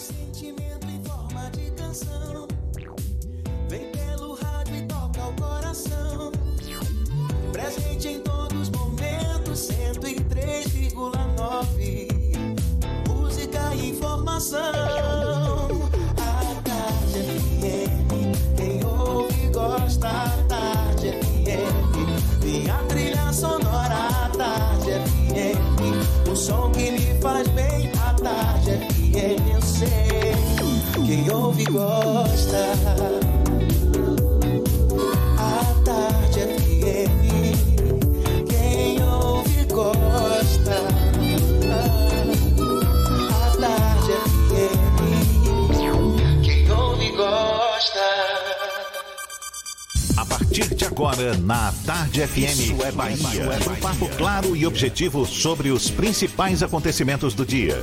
sentimento em forma de canção. Vem pelo rádio e toca o coração. Presente em todos os momentos, 103,9. Música e informação. Quem ouve gosta. A tarde FM, quem ouve gosta. A tarde FM, quem ouve gosta. A partir de agora, na Tarde FM, Isso é Bahia. Um papo claro e objetivo sobre os principais acontecimentos do dia.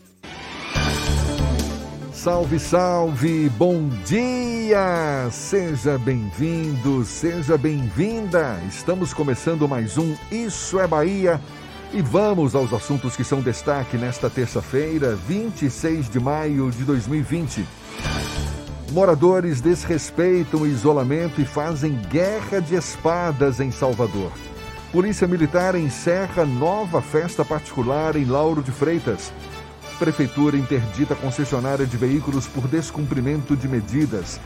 Salve, salve, bom dia! Seja bem-vindo, seja bem-vinda! Estamos começando mais um Isso é Bahia e vamos aos assuntos que são destaque nesta terça-feira, 26 de maio de 2020. Moradores desrespeitam o isolamento e fazem guerra de espadas em Salvador. Polícia Militar encerra nova festa particular em Lauro de Freitas. Prefeitura interdita concessionária de veículos por descumprimento de medidas.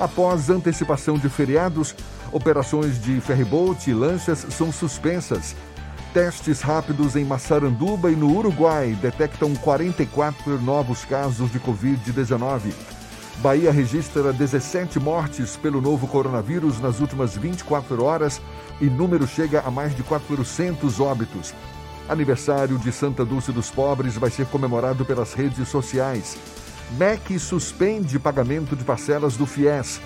Após antecipação de feriados, operações de ferryboat e lanchas são suspensas. Testes rápidos em Massaranduba e no Uruguai detectam 44 novos casos de Covid-19. Bahia registra 17 mortes pelo novo coronavírus nas últimas 24 horas e número chega a mais de 400 óbitos. Aniversário de Santa Dulce dos Pobres vai ser comemorado pelas redes sociais. MEC suspende pagamento de parcelas do FIES.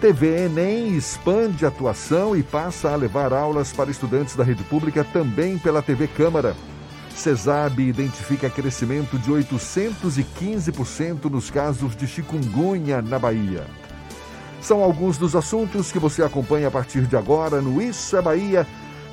TV Enem expande atuação e passa a levar aulas para estudantes da rede pública também pela TV Câmara. CESAB identifica crescimento de 815% nos casos de chikungunya na Bahia. São alguns dos assuntos que você acompanha a partir de agora no Isso é Bahia.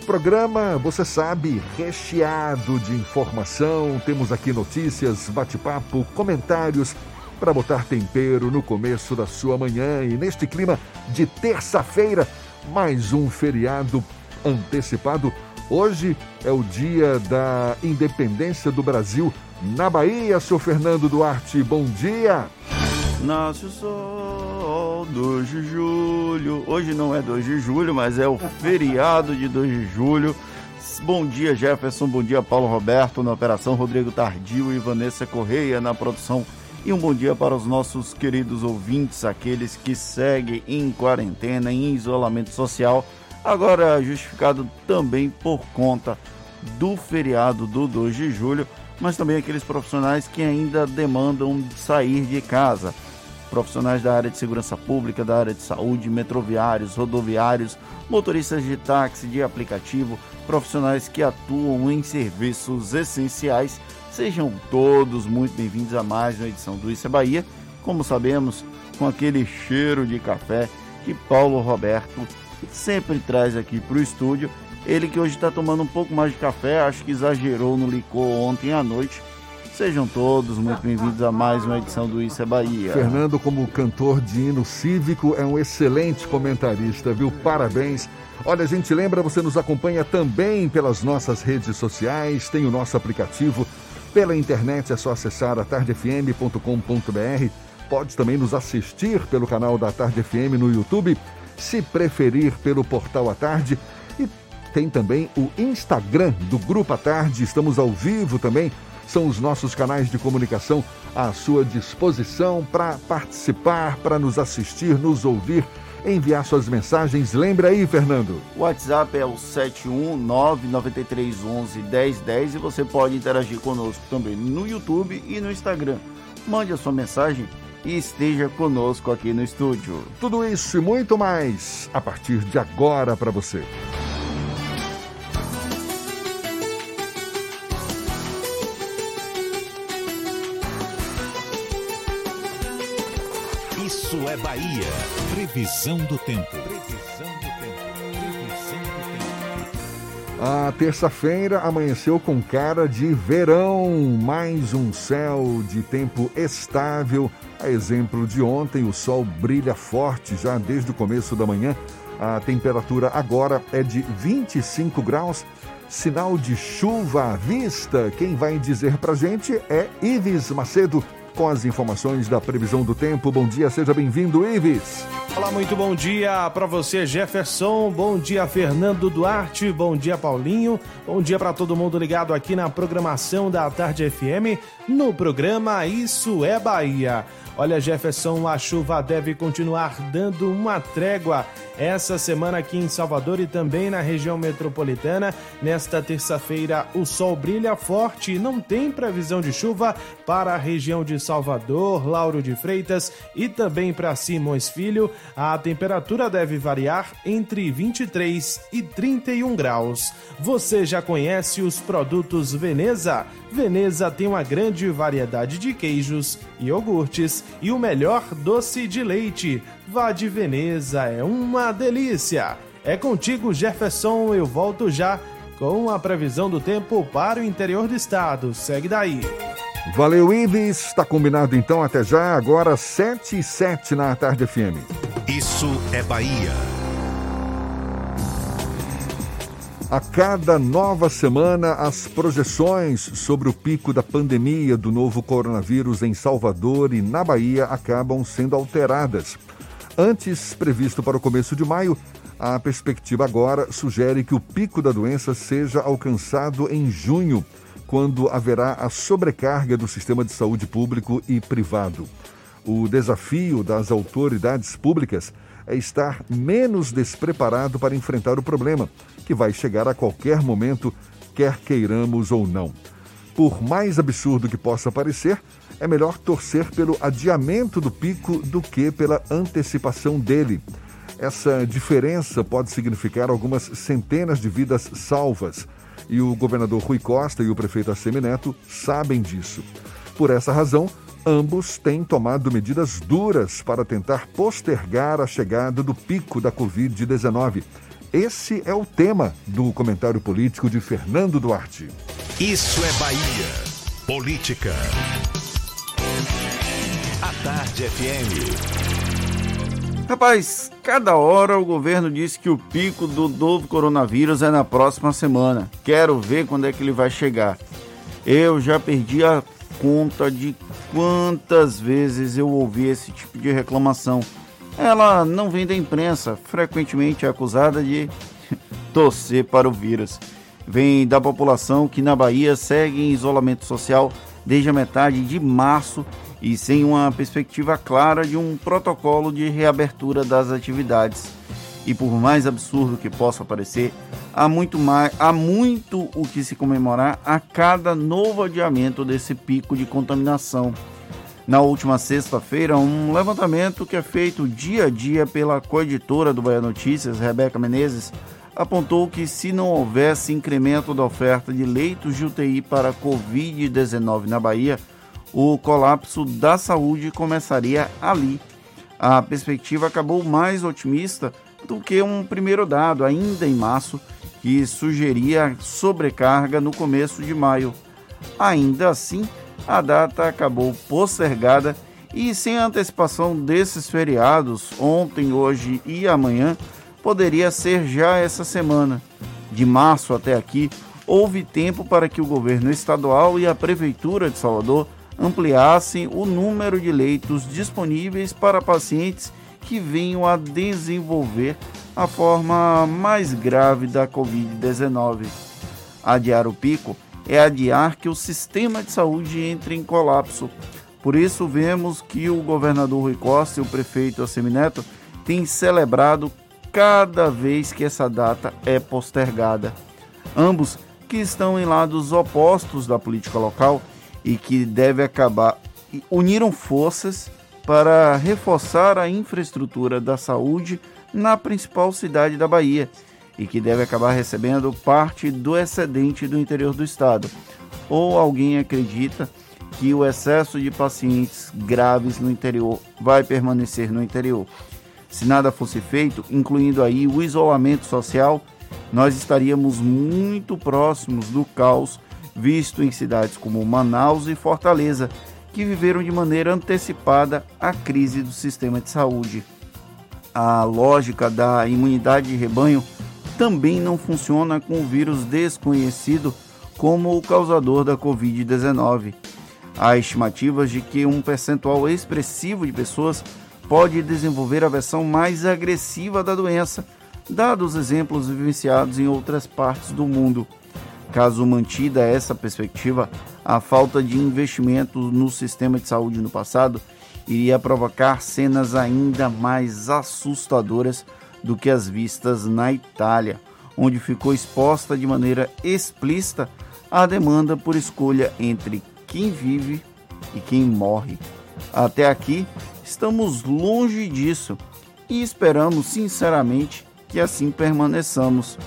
Programa, você sabe, recheado de informação. Temos aqui notícias, bate-papo, comentários para botar tempero no começo da sua manhã. E neste clima de terça-feira, mais um feriado antecipado. Hoje é o dia da independência do Brasil na Bahia, seu Fernando Duarte. Bom dia! Nasce sol, 2 de julho. Hoje não é 2 de julho, mas é o feriado de 2 de julho. Bom dia, Jefferson. Bom dia, Paulo Roberto na operação, Rodrigo Tardio e Vanessa Correia na produção. E um bom dia para os nossos queridos ouvintes, aqueles que seguem em quarentena, em isolamento social, agora justificado também por conta do feriado do 2 de julho, mas também aqueles profissionais que ainda demandam sair de casa profissionais da área de segurança pública, da área de saúde, metroviários, rodoviários, motoristas de táxi, de aplicativo, profissionais que atuam em serviços essenciais. Sejam todos muito bem-vindos a mais uma edição do Isso é Bahia. Como sabemos, com aquele cheiro de café que Paulo Roberto sempre traz aqui para o estúdio. Ele que hoje está tomando um pouco mais de café, acho que exagerou no licor ontem à noite Sejam todos muito bem-vindos a mais uma edição do Isso é Bahia. Fernando, como cantor de hino cívico, é um excelente comentarista, viu? Parabéns. Olha, a gente lembra, você nos acompanha também pelas nossas redes sociais, tem o nosso aplicativo. Pela internet é só acessar atardefm.com.br. Pode também nos assistir pelo canal da Tarde FM no YouTube, se preferir pelo portal à tarde. E tem também o Instagram do Grupo à Tarde, estamos ao vivo também são os nossos canais de comunicação à sua disposição para participar, para nos assistir, nos ouvir, enviar suas mensagens. Lembra aí, Fernando. O WhatsApp é o 71993111010 e você pode interagir conosco também no YouTube e no Instagram. Mande a sua mensagem e esteja conosco aqui no estúdio. Tudo isso e muito mais a partir de agora para você. Isso é Bahia. Previsão do tempo. Previsão do tempo. Previsão do tempo. A terça-feira amanheceu com cara de verão, mais um céu de tempo estável. A exemplo de ontem, o sol brilha forte já desde o começo da manhã. A temperatura agora é de 25 graus. Sinal de chuva à vista. Quem vai dizer pra gente é Ives Macedo com as informações da previsão do tempo. Bom dia, seja bem-vindo, Ives. Olá, muito bom dia para você, Jefferson. Bom dia, Fernando Duarte. Bom dia, Paulinho. Bom dia para todo mundo ligado aqui na programação da Tarde FM, no programa Isso é Bahia. Olha, Jefferson, a chuva deve continuar dando uma trégua essa semana aqui em Salvador e também na região metropolitana. Nesta terça-feira, o sol brilha forte e não tem previsão de chuva para a região de Salvador, Lauro de Freitas e também para Simões Filho. A temperatura deve variar entre 23 e 31 graus. Você já conhece os produtos Veneza? Veneza tem uma grande variedade de queijos, iogurtes e o melhor doce de leite. Vá de Veneza, é uma delícia. É contigo, Jefferson. Eu volto já com a previsão do tempo para o interior do estado. Segue daí. Valeu, Ives. Está combinado então até já, agora 7 e 7 na Tarde FM. Isso é Bahia. A cada nova semana, as projeções sobre o pico da pandemia do novo coronavírus em Salvador e na Bahia acabam sendo alteradas. Antes previsto para o começo de maio, a perspectiva agora sugere que o pico da doença seja alcançado em junho, quando haverá a sobrecarga do sistema de saúde público e privado. O desafio das autoridades públicas é estar menos despreparado para enfrentar o problema, que vai chegar a qualquer momento, quer queiramos ou não. Por mais absurdo que possa parecer, é melhor torcer pelo adiamento do pico do que pela antecipação dele. Essa diferença pode significar algumas centenas de vidas salvas. E o governador Rui Costa e o prefeito Assemineto sabem disso. Por essa razão, ambos têm tomado medidas duras para tentar postergar a chegada do pico da Covid-19. Esse é o tema do comentário político de Fernando Duarte. Isso é Bahia. Política. Tarde FM. Rapaz, cada hora o governo diz que o pico do novo coronavírus é na próxima semana. Quero ver quando é que ele vai chegar. Eu já perdi a conta de quantas vezes eu ouvi esse tipo de reclamação. Ela não vem da imprensa, frequentemente é acusada de torcer para o vírus. Vem da população que na Bahia segue em isolamento social desde a metade de março e sem uma perspectiva clara de um protocolo de reabertura das atividades. E por mais absurdo que possa parecer, há muito, mais, há muito o que se comemorar a cada novo adiamento desse pico de contaminação. Na última sexta-feira, um levantamento que é feito dia a dia pela coeditora do Bahia Notícias, Rebeca Menezes, apontou que se não houvesse incremento da oferta de leitos de UTI para Covid-19 na Bahia, o colapso da saúde começaria ali. A perspectiva acabou mais otimista do que um primeiro dado, ainda em março, que sugeria sobrecarga no começo de maio. Ainda assim, a data acabou postergada e sem antecipação desses feriados, ontem, hoje e amanhã, poderia ser já essa semana. De março até aqui, houve tempo para que o governo estadual e a prefeitura de Salvador ampliassem o número de leitos disponíveis para pacientes que venham a desenvolver a forma mais grave da Covid-19. Adiar o pico é adiar que o sistema de saúde entre em colapso. Por isso, vemos que o governador Rui Costa e o prefeito Assemineto têm celebrado cada vez que essa data é postergada. Ambos que estão em lados opostos da política local e que deve acabar uniram forças para reforçar a infraestrutura da saúde na principal cidade da Bahia e que deve acabar recebendo parte do excedente do interior do estado. Ou alguém acredita que o excesso de pacientes graves no interior vai permanecer no interior? Se nada fosse feito, incluindo aí o isolamento social, nós estaríamos muito próximos do caos visto em cidades como Manaus e Fortaleza, que viveram de maneira antecipada a crise do sistema de saúde. A lógica da imunidade de rebanho também não funciona com o vírus desconhecido como o causador da Covid-19. Há estimativas de que um percentual expressivo de pessoas pode desenvolver a versão mais agressiva da doença, dados exemplos vivenciados em outras partes do mundo. Caso mantida essa perspectiva, a falta de investimento no sistema de saúde no passado iria provocar cenas ainda mais assustadoras do que as vistas na Itália, onde ficou exposta de maneira explícita a demanda por escolha entre quem vive e quem morre. Até aqui, estamos longe disso e esperamos sinceramente que assim permaneçamos.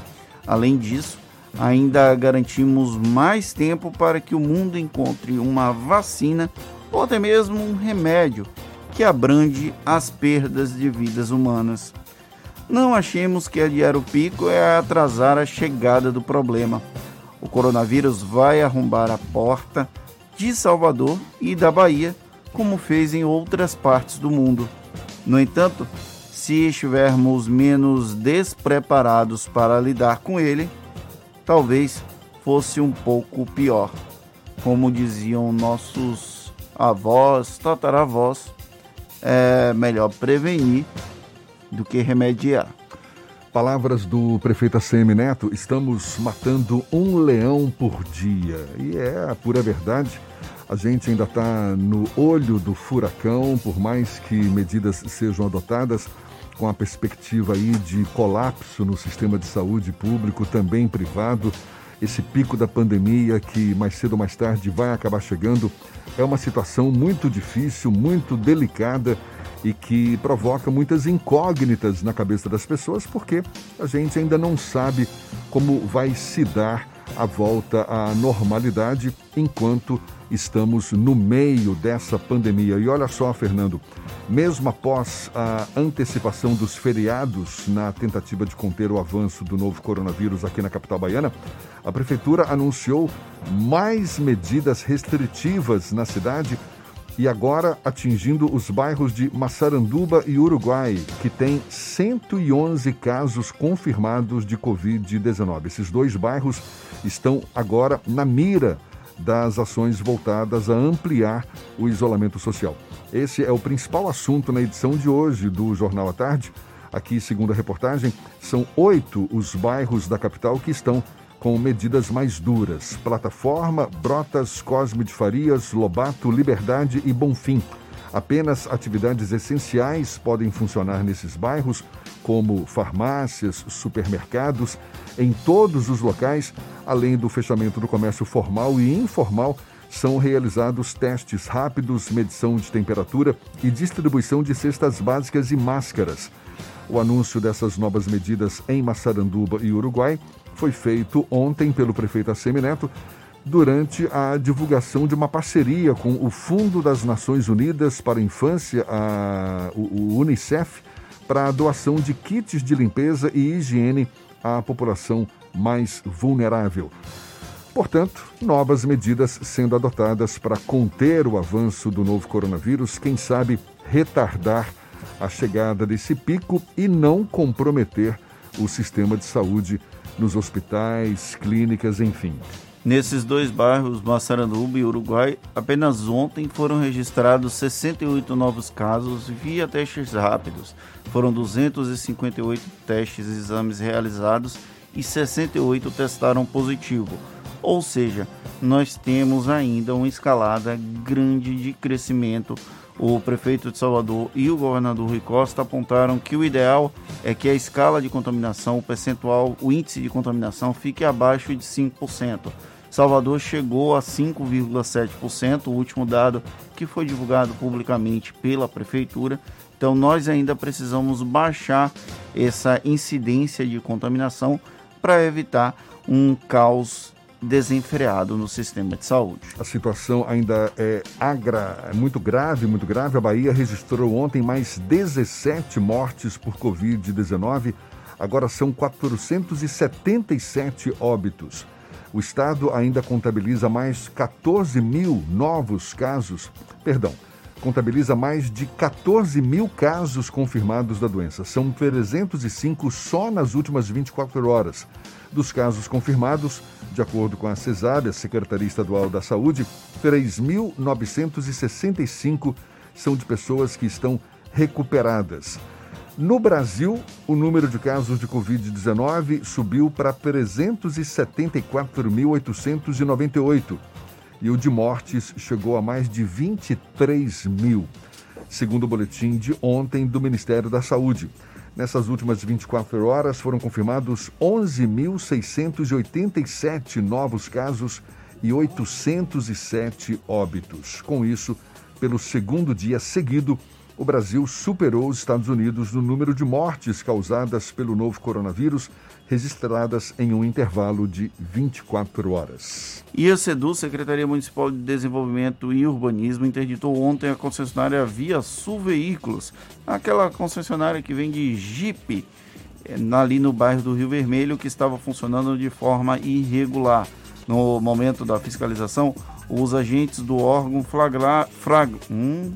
Além disso, ainda garantimos mais tempo para que o mundo encontre uma vacina ou até mesmo um remédio que abrange as perdas de vidas humanas. Não achemos que adiar o pico é atrasar a chegada do problema. O coronavírus vai arrombar a porta de Salvador e da Bahia, como fez em outras partes do mundo. No entanto, se estivermos menos despreparados para lidar com ele, talvez fosse um pouco pior. Como diziam nossos avós, tataravós, é melhor prevenir do que remediar. Palavras do prefeito ACM Neto: estamos matando um leão por dia. E é a pura verdade. A gente ainda está no olho do furacão, por mais que medidas sejam adotadas, com a perspectiva aí de colapso no sistema de saúde público, também privado. Esse pico da pandemia que mais cedo ou mais tarde vai acabar chegando é uma situação muito difícil, muito delicada e que provoca muitas incógnitas na cabeça das pessoas, porque a gente ainda não sabe como vai se dar a volta à normalidade enquanto estamos no meio dessa pandemia. E olha só, Fernando, mesmo após a antecipação dos feriados na tentativa de conter o avanço do novo coronavírus aqui na capital baiana, a prefeitura anunciou mais medidas restritivas na cidade e agora atingindo os bairros de Massaranduba e Uruguai, que tem 111 casos confirmados de Covid-19. Esses dois bairros estão agora na mira das ações voltadas a ampliar o isolamento social. Esse é o principal assunto na edição de hoje do Jornal à Tarde. Aqui, segundo a reportagem, são oito os bairros da capital que estão com medidas mais duras. Plataforma, Brotas, Cosme de Farias, Lobato, Liberdade e Bonfim. Apenas atividades essenciais podem funcionar nesses bairros, como farmácias, supermercados, em todos os locais, além do fechamento do comércio formal e informal, são realizados testes rápidos, medição de temperatura e distribuição de cestas básicas e máscaras. O anúncio dessas novas medidas em Massaranduba e Uruguai foi feito ontem pelo prefeito Assemineto durante a divulgação de uma parceria com o Fundo das Nações Unidas para a Infância, a, o, o Unicef, para a doação de kits de limpeza e higiene à população mais vulnerável. Portanto, novas medidas sendo adotadas para conter o avanço do novo coronavírus, quem sabe retardar a chegada desse pico e não comprometer o sistema de saúde nos hospitais, clínicas, enfim. Nesses dois bairros, Massaranduba e Uruguai, apenas ontem foram registrados 68 novos casos via testes rápidos. Foram 258 testes e exames realizados e 68 testaram positivo. Ou seja, nós temos ainda uma escalada grande de crescimento o prefeito de Salvador e o governador Rui Costa apontaram que o ideal é que a escala de contaminação, o percentual, o índice de contaminação fique abaixo de 5%. Salvador chegou a 5,7%, o último dado que foi divulgado publicamente pela prefeitura. Então nós ainda precisamos baixar essa incidência de contaminação para evitar um caos desenfreado no sistema de saúde. A situação ainda é agra, é muito grave, muito grave. A Bahia registrou ontem mais 17 mortes por Covid-19. Agora são 477 óbitos. O estado ainda contabiliza mais 14 mil novos casos, perdão, contabiliza mais de 14 mil casos confirmados da doença. São 305 só nas últimas 24 horas. Dos casos confirmados, de acordo com a CESAB, a Secretaria Estadual da Saúde, 3.965 são de pessoas que estão recuperadas. No Brasil, o número de casos de Covid-19 subiu para 374.898 e o de mortes chegou a mais de 23 mil, segundo o boletim de ontem do Ministério da Saúde. Nessas últimas 24 horas foram confirmados 11.687 novos casos e 807 óbitos. Com isso, pelo segundo dia seguido, o Brasil superou os Estados Unidos no número de mortes causadas pelo novo coronavírus, registradas em um intervalo de 24 horas. E a SEDU, Secretaria Municipal de Desenvolvimento e Urbanismo, interditou ontem a concessionária Via Sul Veículos, aquela concessionária que vende Jeep, eh, ali no bairro do Rio Vermelho, que estava funcionando de forma irregular. No momento da fiscalização, os agentes do órgão flagrar, frag, hum,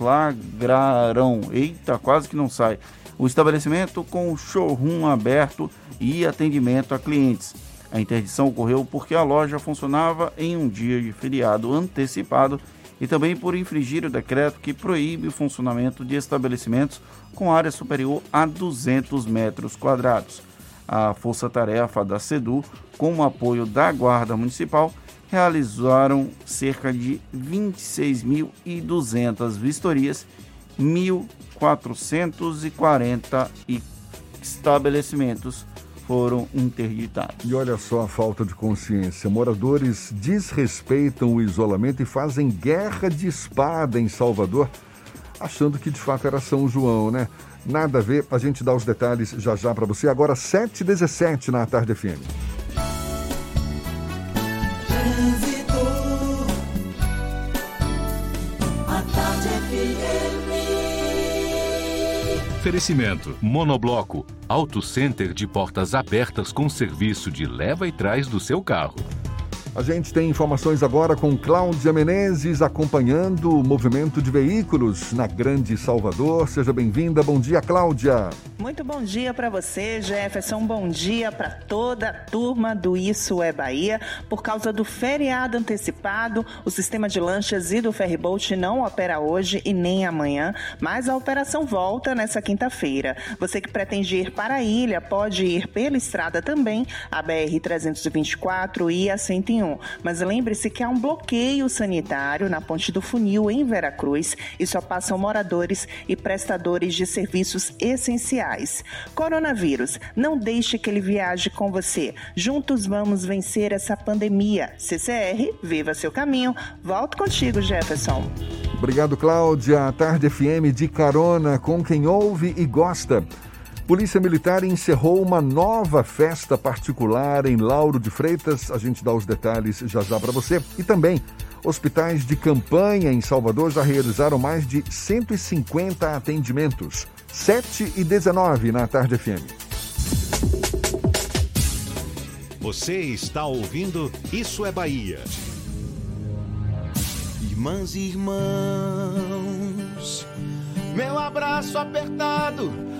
flagraram, eita, quase que não sai, o estabelecimento com showroom aberto e atendimento a clientes. A interdição ocorreu porque a loja funcionava em um dia de feriado antecipado e também por infringir o decreto que proíbe o funcionamento de estabelecimentos com área superior a 200 metros quadrados. A força-tarefa da SEDU, com o apoio da Guarda Municipal, realizaram cerca de 26.200 vistorias, 1.440 estabelecimentos foram interditados. E olha só a falta de consciência. Moradores desrespeitam o isolamento e fazem guerra de espada em Salvador, achando que de fato era São João, né? Nada a ver, a gente dá os detalhes já já para você. Agora 7h17 na Tarde FM. Oferecimento: Monobloco, Auto Center de portas abertas com serviço de leva e trás do seu carro. A gente tem informações agora com Cláudia Menezes acompanhando o movimento de veículos na Grande Salvador. Seja bem-vinda. Bom dia, Cláudia. Muito bom dia para você, Jefferson. Bom dia para toda a turma do Isso é Bahia. Por causa do feriado antecipado, o sistema de lanchas e do ferryboat não opera hoje e nem amanhã, mas a operação volta nessa quinta-feira. Você que pretende ir para a ilha pode ir pela estrada também, a BR 324 e a 101 mas lembre-se que há um bloqueio sanitário na Ponte do Funil, em Veracruz, e só passam moradores e prestadores de serviços essenciais. Coronavírus, não deixe que ele viaje com você. Juntos vamos vencer essa pandemia. CCR, viva seu caminho. Volto contigo, Jefferson. Obrigado, Cláudia. A Tarde FM de carona com quem ouve e gosta. Polícia Militar encerrou uma nova festa particular em Lauro de Freitas. A gente dá os detalhes já já para você. E também, hospitais de campanha em Salvador já realizaram mais de 150 atendimentos. 7 e 19 na Tarde FM. Você está ouvindo Isso é Bahia. Irmãs e irmãos, meu abraço apertado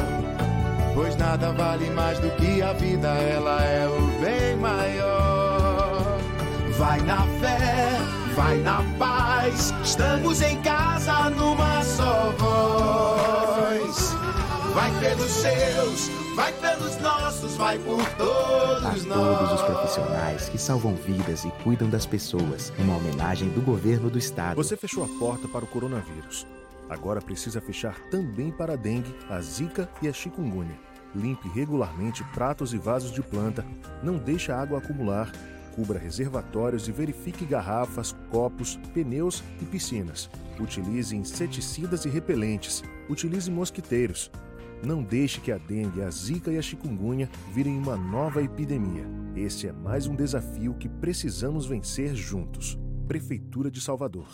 Pois nada vale mais do que a vida, ela é o bem maior. Vai na fé, vai na paz. Estamos em casa numa só voz. Vai pelos seus, vai pelos nossos, vai por todos a nós. todos os profissionais que salvam vidas e cuidam das pessoas. Uma homenagem do governo do estado. Você fechou a porta para o coronavírus. Agora precisa fechar também para a dengue, a zika e a chikungunya. Limpe regularmente pratos e vasos de planta, não deixe a água acumular, cubra reservatórios e verifique garrafas, copos, pneus e piscinas. Utilize inseticidas e repelentes. Utilize mosquiteiros. Não deixe que a dengue, a zika e a chikungunya virem uma nova epidemia. Este é mais um desafio que precisamos vencer juntos. Prefeitura de Salvador.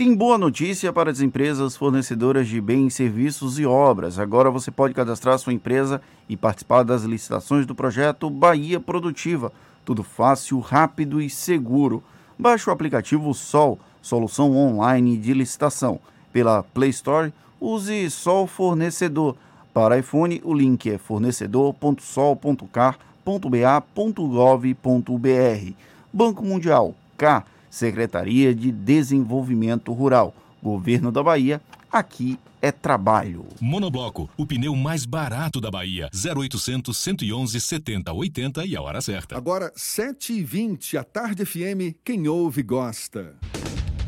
Tem boa notícia para as empresas fornecedoras de bens, serviços e obras. Agora você pode cadastrar sua empresa e participar das licitações do projeto Bahia Produtiva. Tudo fácil, rápido e seguro. Baixe o aplicativo Sol, solução online de licitação. Pela Play Store, use Sol Fornecedor. Para iPhone, o link é fornecedor.sol.car.ba.gov.br. Banco Mundial, K, Secretaria de Desenvolvimento Rural, Governo da Bahia, aqui é trabalho. Monobloco, o pneu mais barato da Bahia. 0800 111 70 80 e a hora certa. Agora, 7h20, a Tarde FM, quem ouve gosta.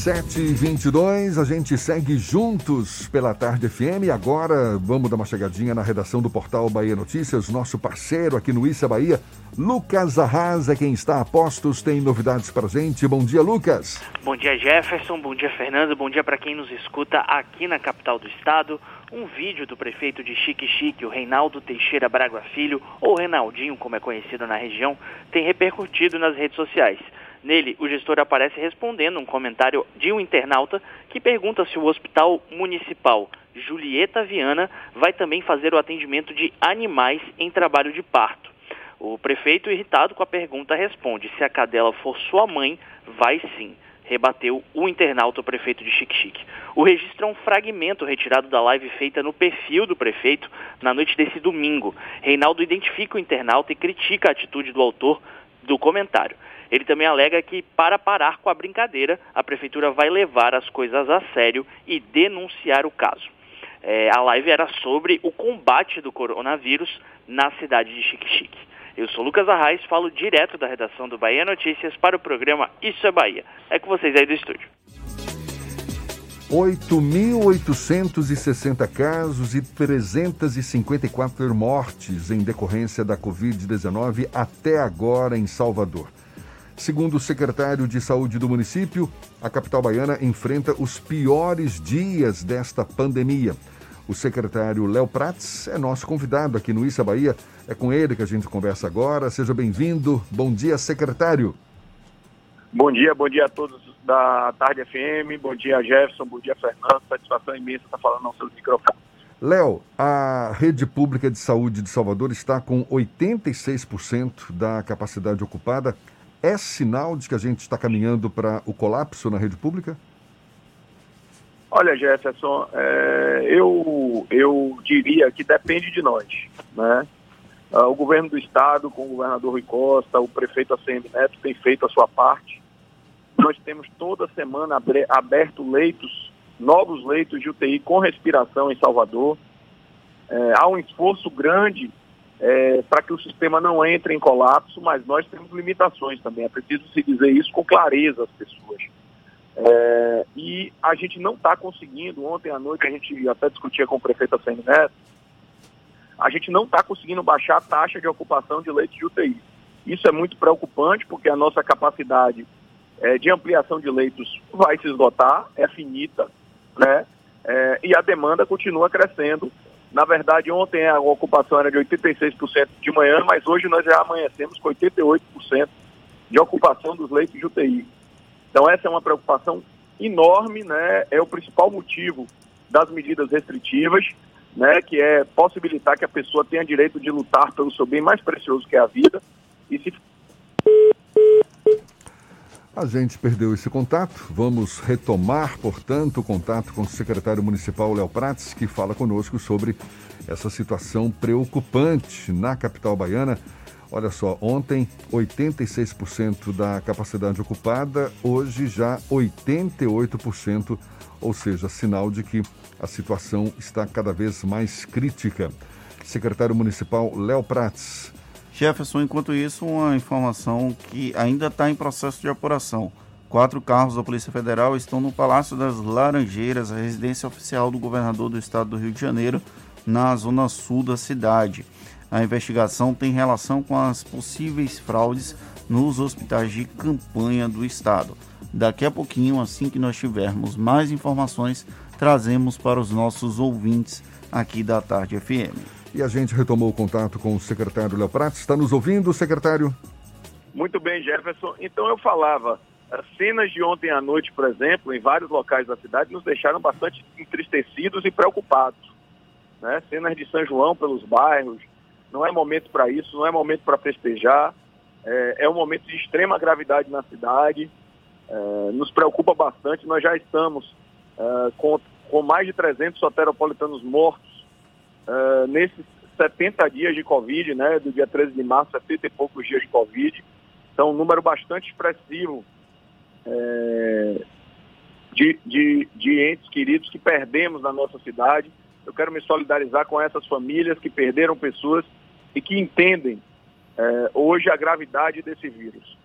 7h22, a gente segue juntos pela Tarde FM. Agora vamos dar uma chegadinha na redação do portal Bahia Notícias. Nosso parceiro aqui no Issa Bahia, Lucas Arrasa, quem está a postos, tem novidades para gente. Bom dia, Lucas. Bom dia, Jefferson. Bom dia, Fernando. Bom dia para quem nos escuta aqui na capital do estado. Um vídeo do prefeito de Chique Chique, o Reinaldo Teixeira Braga Filho, ou Reinaldinho, como é conhecido na região, tem repercutido nas redes sociais. Nele, o gestor aparece respondendo um comentário de um internauta que pergunta se o Hospital Municipal Julieta Viana vai também fazer o atendimento de animais em trabalho de parto. O prefeito, irritado com a pergunta, responde: se a cadela for sua mãe, vai sim. Rebateu o internauta, o prefeito de Chique. O registro é um fragmento retirado da live feita no perfil do prefeito na noite desse domingo. Reinaldo identifica o internauta e critica a atitude do autor do comentário. Ele também alega que, para parar com a brincadeira, a prefeitura vai levar as coisas a sério e denunciar o caso. É, a live era sobre o combate do coronavírus na cidade de Chique. Eu sou Lucas Arraes, falo direto da redação do Bahia Notícias para o programa Isso é Bahia. É com vocês aí do estúdio. 8.860 casos e 354 mortes em decorrência da Covid-19 até agora em Salvador. Segundo o secretário de Saúde do município, a capital baiana enfrenta os piores dias desta pandemia. O secretário Léo Prats é nosso convidado aqui no Issa Bahia. É com ele que a gente conversa agora. Seja bem-vindo. Bom dia, secretário. Bom dia, bom dia a todos da Tarde FM. Bom dia, Jefferson. Bom dia, Fernando. Satisfação imensa estar falando ao seu microfone. Léo, a rede pública de saúde de Salvador está com 86% da capacidade ocupada. É sinal de que a gente está caminhando para o colapso na rede pública? Olha, Jefferson, é, eu, eu diria que depende de nós. Né? Ah, o governo do estado, com o governador Rui Costa, o prefeito ACM Neto, tem feito a sua parte. Nós temos toda semana aberto leitos, novos leitos de UTI com respiração em Salvador. É, há um esforço grande é, para que o sistema não entre em colapso, mas nós temos limitações também. É preciso se dizer isso com clareza às pessoas. É, e a gente não está conseguindo, ontem à noite a gente até discutia com o prefeito Neto, a gente não está conseguindo baixar a taxa de ocupação de leitos de UTI. Isso é muito preocupante porque a nossa capacidade é, de ampliação de leitos vai se esgotar, é finita, né? é, e a demanda continua crescendo. Na verdade, ontem a ocupação era de 86% de manhã, mas hoje nós já amanhecemos com 88% de ocupação dos leitos de UTI. Então essa é uma preocupação enorme, né? É o principal motivo das medidas restritivas, né? Que é possibilitar que a pessoa tenha direito de lutar pelo seu bem mais precioso que é a vida e se a gente perdeu esse contato. Vamos retomar, portanto, o contato com o secretário municipal Léo Prates, que fala conosco sobre essa situação preocupante na capital baiana. Olha só, ontem 86% da capacidade ocupada, hoje já 88%, ou seja, sinal de que a situação está cada vez mais crítica. Secretário Municipal Léo Prates. Jefferson, enquanto isso, uma informação que ainda está em processo de apuração. Quatro carros da Polícia Federal estão no Palácio das Laranjeiras, a residência oficial do governador do estado do Rio de Janeiro, na zona sul da cidade. A investigação tem relação com as possíveis fraudes nos hospitais de campanha do estado. Daqui a pouquinho, assim que nós tivermos mais informações, trazemos para os nossos ouvintes aqui da Tarde FM. E a gente retomou o contato com o secretário Léo. Está nos ouvindo, secretário? Muito bem, Jefferson. Então eu falava, as cenas de ontem à noite, por exemplo, em vários locais da cidade, nos deixaram bastante entristecidos e preocupados. Né? Cenas de São João pelos bairros, não é momento para isso, não é momento para festejar, é, é, um momento de extrema gravidade na cidade, é, nos preocupa bastante, nós já estamos é, com, com mais de 300 soteropolitanos mortos uh, nesses 70 dias de Covid, né, do dia 13 de março, 70 e poucos dias de Covid. Então, um número bastante expressivo é, de, de, de entes queridos que perdemos na nossa cidade. Eu quero me solidarizar com essas famílias que perderam pessoas e que entendem é, hoje a gravidade desse vírus.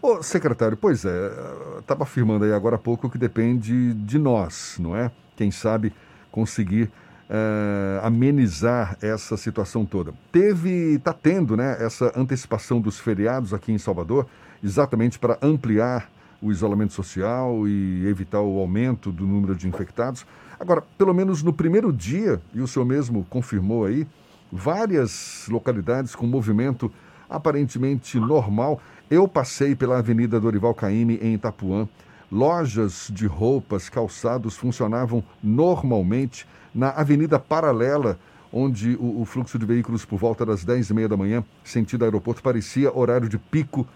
Ô, secretário, pois é, estava afirmando aí agora há pouco que depende de nós, não é? Quem sabe conseguir uh, amenizar essa situação toda. Teve, está tendo, né, essa antecipação dos feriados aqui em Salvador, exatamente para ampliar o isolamento social e evitar o aumento do número de infectados. Agora, pelo menos no primeiro dia, e o senhor mesmo confirmou aí, várias localidades com movimento aparentemente normal. Eu passei pela Avenida Dorival Caymmi em Itapuã. Lojas de roupas, calçados funcionavam normalmente na avenida paralela, onde o, o, fluxo de veículos por volta das 10 e meia da manhã, sentido aeroporto, parecia horário de pico.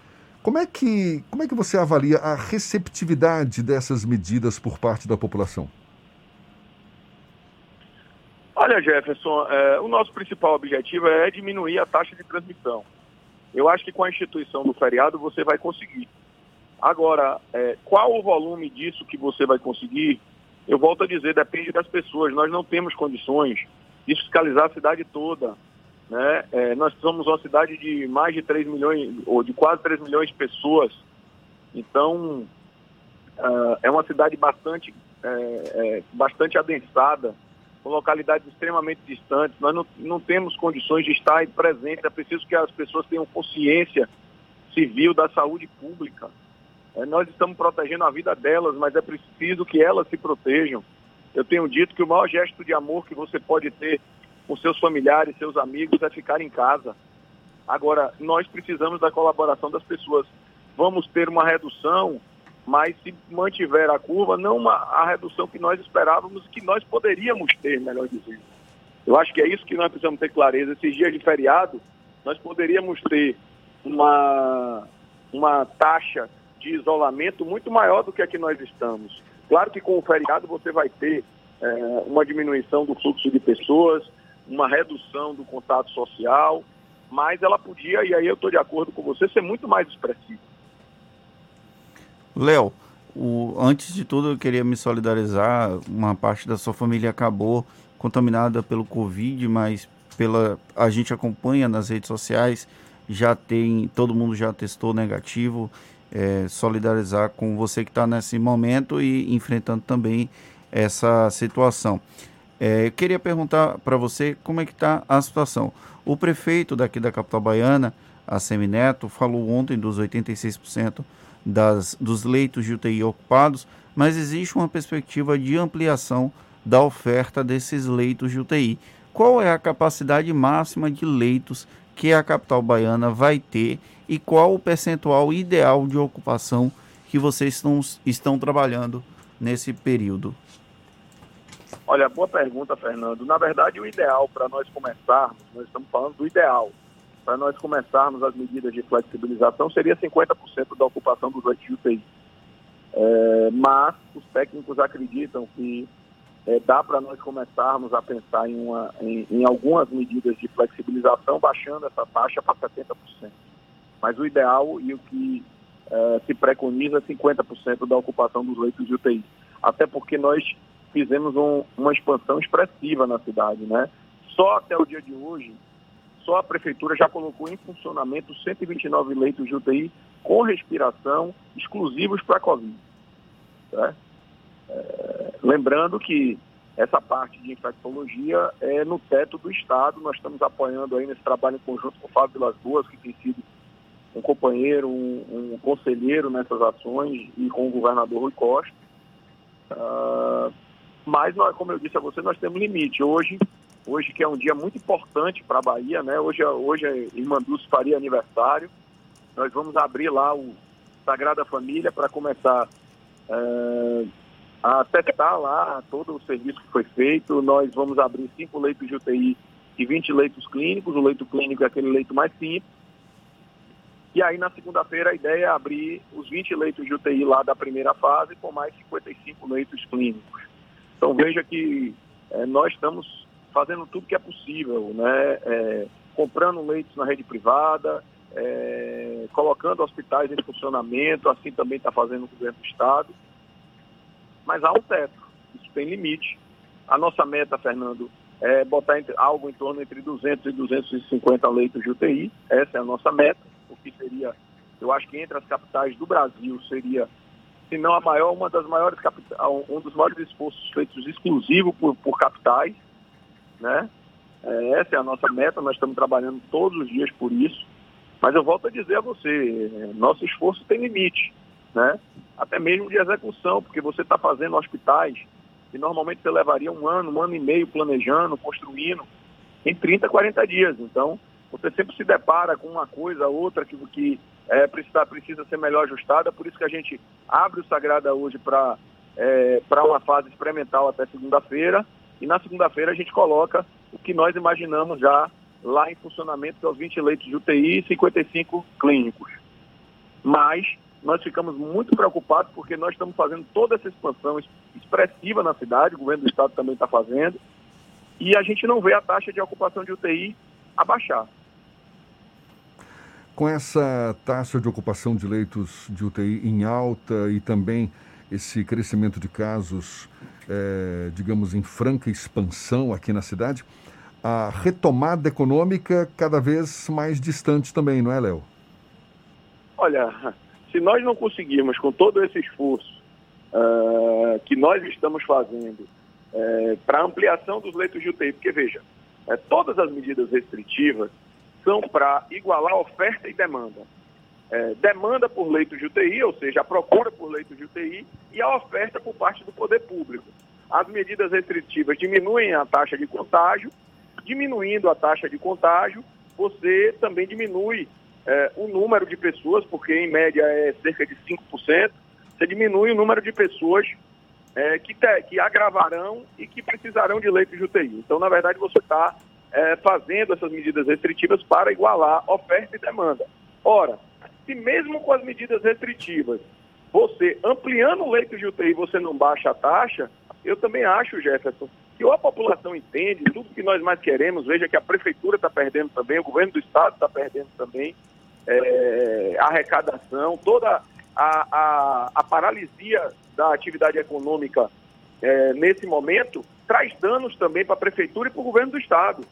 Como é que, como é que você avalia a receptividade dessas medidas por parte da população? Olha, Jefferson, é, o nosso principal objetivo é diminuir a taxa de transmissão. Eu acho que com a instituição do feriado você vai conseguir. Agora, é, qual o volume disso que você vai conseguir? Eu volto a dizer, depende das pessoas. Nós não temos condições de fiscalizar a cidade toda. Né? É, nós somos uma cidade de mais de 3 milhões, ou de quase 3 milhões de pessoas. Então, uh, é uma cidade bastante, é, é, bastante adensada, com localidades extremamente distantes. Nós não, não temos condições de estar presentes. É preciso que as pessoas tenham consciência civil da saúde pública. É, nós estamos protegendo a vida delas, mas é preciso que elas se protejam. Eu tenho dito que o maior gesto de amor que você pode ter com seus familiares, seus amigos, é ficar em casa. Agora, nós precisamos da colaboração das pessoas. Vamos ter uma redução, mas se mantiver a curva, não uma, a redução que nós esperávamos, que nós poderíamos ter, melhor dizendo. Eu acho que é isso que nós precisamos ter clareza. Esses dias de feriado, nós poderíamos ter uma, uma taxa de isolamento muito maior do que a que nós estamos. Claro que com o feriado você vai ter é, uma diminuição do fluxo de pessoas, uma redução do contato social, mas ela podia, e aí eu estou de acordo com você, ser muito mais expressiva. Léo, antes de tudo eu queria me solidarizar, uma parte da sua família acabou contaminada pelo Covid, mas pela a gente acompanha nas redes sociais, já tem, todo mundo já testou negativo é, solidarizar com você que está nesse momento e enfrentando também essa situação. É, eu queria perguntar para você como é que está a situação. O prefeito daqui da capital baiana a Semineto, falou ontem dos 86% das, dos leitos de UTI ocupados, mas existe uma perspectiva de ampliação da oferta desses leitos de UTI. Qual é a capacidade máxima de leitos que a capital baiana vai ter e qual o percentual ideal de ocupação que vocês estão, estão trabalhando nesse período? Olha, boa pergunta, Fernando. Na verdade, o ideal para nós começarmos, nós estamos falando do ideal, para nós começarmos as medidas de flexibilização seria 50% da ocupação dos UTI. É, mas os técnicos acreditam que é, dá para nós começarmos a pensar em, uma, em, em, algumas medidas de flexibilização, baixando essa taxa para 70%. Mas o ideal e o que é, se preconiza é 50% da ocupação dos leitos de UTI. Até porque nós fizemos um, uma expansão expressiva na cidade. Né? Só até o dia de hoje, só a prefeitura já colocou em funcionamento 129 leitos de UTI com respiração exclusivos para a Covid. Né? É, lembrando que essa parte de infectologia é no teto do Estado, nós estamos apoiando aí nesse trabalho em conjunto com o Fábio Vilas Boas, que tem sido um companheiro, um, um conselheiro nessas ações, e com o governador Rui Costa. Uh, mas, nós, como eu disse a você, nós temos limite. Hoje, hoje que é um dia muito importante para a Bahia, né? Hoje, hoje a Irmã Dulce faria aniversário. Nós vamos abrir lá o Sagrada Família para começar uh, testar lá todo o serviço que foi feito. Nós vamos abrir cinco leitos de UTI e 20 leitos clínicos. O leito clínico é aquele leito mais simples. E aí, na segunda-feira, a ideia é abrir os 20 leitos de UTI lá da primeira fase, com mais 55 leitos clínicos. Então, veja que é, nós estamos fazendo tudo que é possível, né? É, comprando leitos na rede privada, é, colocando hospitais em funcionamento, assim também está fazendo o governo do Estado. Mas há um teto, isso tem limite. A nossa meta, Fernando, é botar entre, algo em torno entre 200 e 250 leitos de UTI, essa é a nossa meta, o que seria, eu acho que entre as capitais do Brasil seria se não a maior, uma das maiores capitais, um dos maiores esforços feitos exclusivo por, por capitais, né? É, essa é a nossa meta, nós estamos trabalhando todos os dias por isso. Mas eu volto a dizer a você, é, nosso esforço tem limite, né? Até mesmo de execução, porque você está fazendo hospitais que normalmente você levaria um ano, um ano e meio planejando, construindo, em 30, 40 dias. Então, você sempre se depara com uma coisa, outra que, que é, precisa, precisa ser melhor ajustada, por isso que a gente abre o Sagrada hoje para é, uma fase experimental até segunda-feira, e na segunda-feira a gente coloca o que nós imaginamos já lá em funcionamento, que é os 20 leitos de UTI e 55 clínicos. Mas nós ficamos muito preocupados porque nós estamos fazendo toda essa expansão expressiva na cidade, o governo do estado também está fazendo, e a gente não vê a taxa de ocupação de UTI abaixar. Com essa taxa de ocupação de leitos de UTI em alta e também esse crescimento de casos, é, digamos, em franca expansão aqui na cidade, a retomada econômica cada vez mais distante também, não é, Léo? Olha, se nós não conseguirmos, com todo esse esforço uh, que nós estamos fazendo uh, é, para ampliação dos leitos de UTI, porque veja, uh, todas as medidas restritivas são para igualar oferta e demanda. É, demanda por leitos de UTI, ou seja, a procura por leitos de UTI e a oferta por parte do poder público. As medidas restritivas diminuem a taxa de contágio, diminuindo a taxa de contágio, você também diminui é, o número de pessoas, porque em média é cerca de 5%, você diminui o número de pessoas é, que, te, que agravarão e que precisarão de leitos de UTI. Então, na verdade, você está é, fazendo essas medidas restritivas para igualar oferta e demanda. Ora, se mesmo com as medidas restritivas, você ampliando o leito de UTI, você não baixa a taxa, eu também acho, Jefferson, que ou a população entende tudo que nós mais queremos, veja que a prefeitura está perdendo também, o governo do estado está perdendo também, é, arrecadação, toda a, a, a, paralisia da atividade econômica é, nesse momento traz danos também para a prefeitura e para o governo do estado.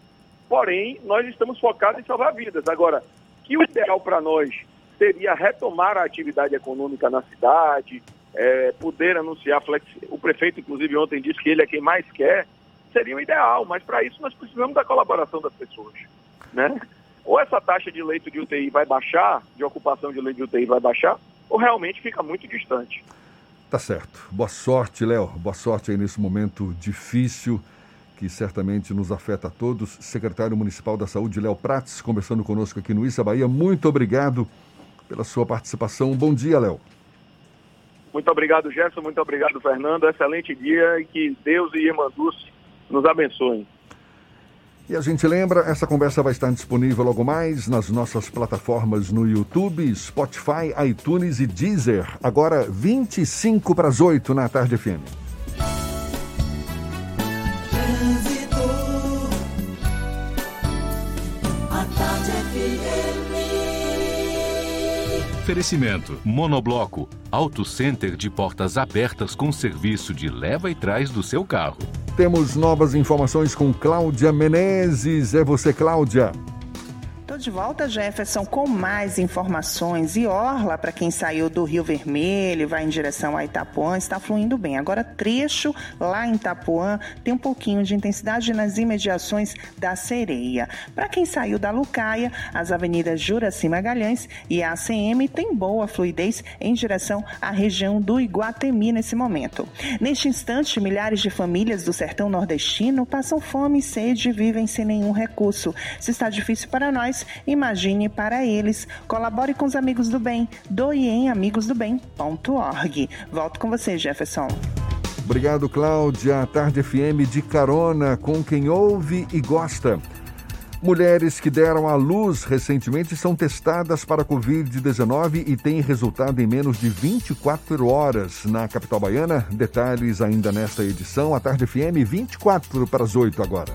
Porém, nós estamos focados em salvar vidas. Agora, que o ideal para nós seria retomar a atividade econômica na cidade, é, poder anunciar, o prefeito, inclusive, ontem disse que ele é quem mais quer, seria o ideal, mas para isso nós precisamos da colaboração das pessoas. Né? Ou essa taxa de leito de UTI vai baixar, de ocupação de leito de UTI vai baixar, ou realmente fica muito distante. Tá certo. Boa sorte, Léo. Boa sorte aí nesse momento difícil que certamente nos afeta a todos. Secretário Municipal da Saúde, Léo Prates, conversando conosco aqui no Issa Bahia. Muito obrigado pela sua participação. Bom dia, Léo. Muito obrigado, Gerson. Muito obrigado, Fernando. Excelente dia e que Deus e Irmã Dulce nos abençoem. E a gente lembra, essa conversa vai estar disponível logo mais nas nossas plataformas no YouTube, Spotify, iTunes e Deezer. Agora 25 para as 8 na Tarde FM. Oferecimento: Monobloco, Auto Center de portas abertas com serviço de leva e trás do seu carro. Temos novas informações com Cláudia Menezes. É você, Cláudia. Estou de volta, Jefferson, com mais informações. E Orla, para quem saiu do Rio Vermelho vai em direção a Itapuã, está fluindo bem. Agora, trecho lá em Itapuã tem um pouquinho de intensidade nas imediações da Sereia. Para quem saiu da Lucaia, as avenidas Juraci Magalhães e a ACM têm boa fluidez em direção à região do Iguatemi nesse momento. Neste instante, milhares de famílias do sertão nordestino passam fome e sede e vivem sem nenhum recurso. Se está difícil para nós, imagine para eles. Colabore com os amigos do bem. Doe em amigosdobem.org. Volto com você, Jefferson. Obrigado, Cláudia. Tarde FM de carona com quem ouve e gosta. Mulheres que deram à luz recentemente são testadas para Covid-19 e têm resultado em menos de 24 horas na capital baiana. Detalhes ainda nesta edição. A Tarde FM, 24 para as 8 agora.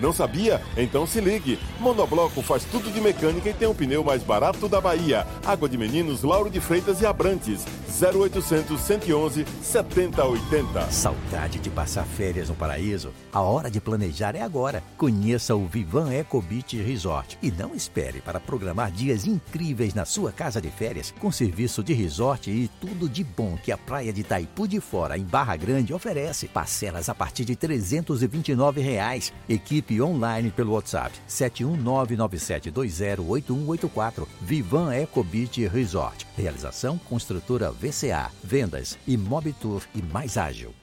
Não sabia? Então se ligue. Monobloco faz tudo de mecânica e tem o pneu mais barato da Bahia. Água de Meninos, Lauro de Freitas e Abrantes. 0800 111 7080. Saudade de passar férias no paraíso? A hora de planejar é agora. Conheça o Vivan Eco Beach Resort e não espere para programar dias incríveis na sua casa de férias com serviço de resort e tudo de bom que a praia de Itaipu de Fora, em Barra Grande, oferece. Parcelas a partir de 329 reais. Equipe online pelo WhatsApp 71997208184. Vivan Eco Beach Resort. Realização Construtora VCA. Vendas Imobitour e mais ágil.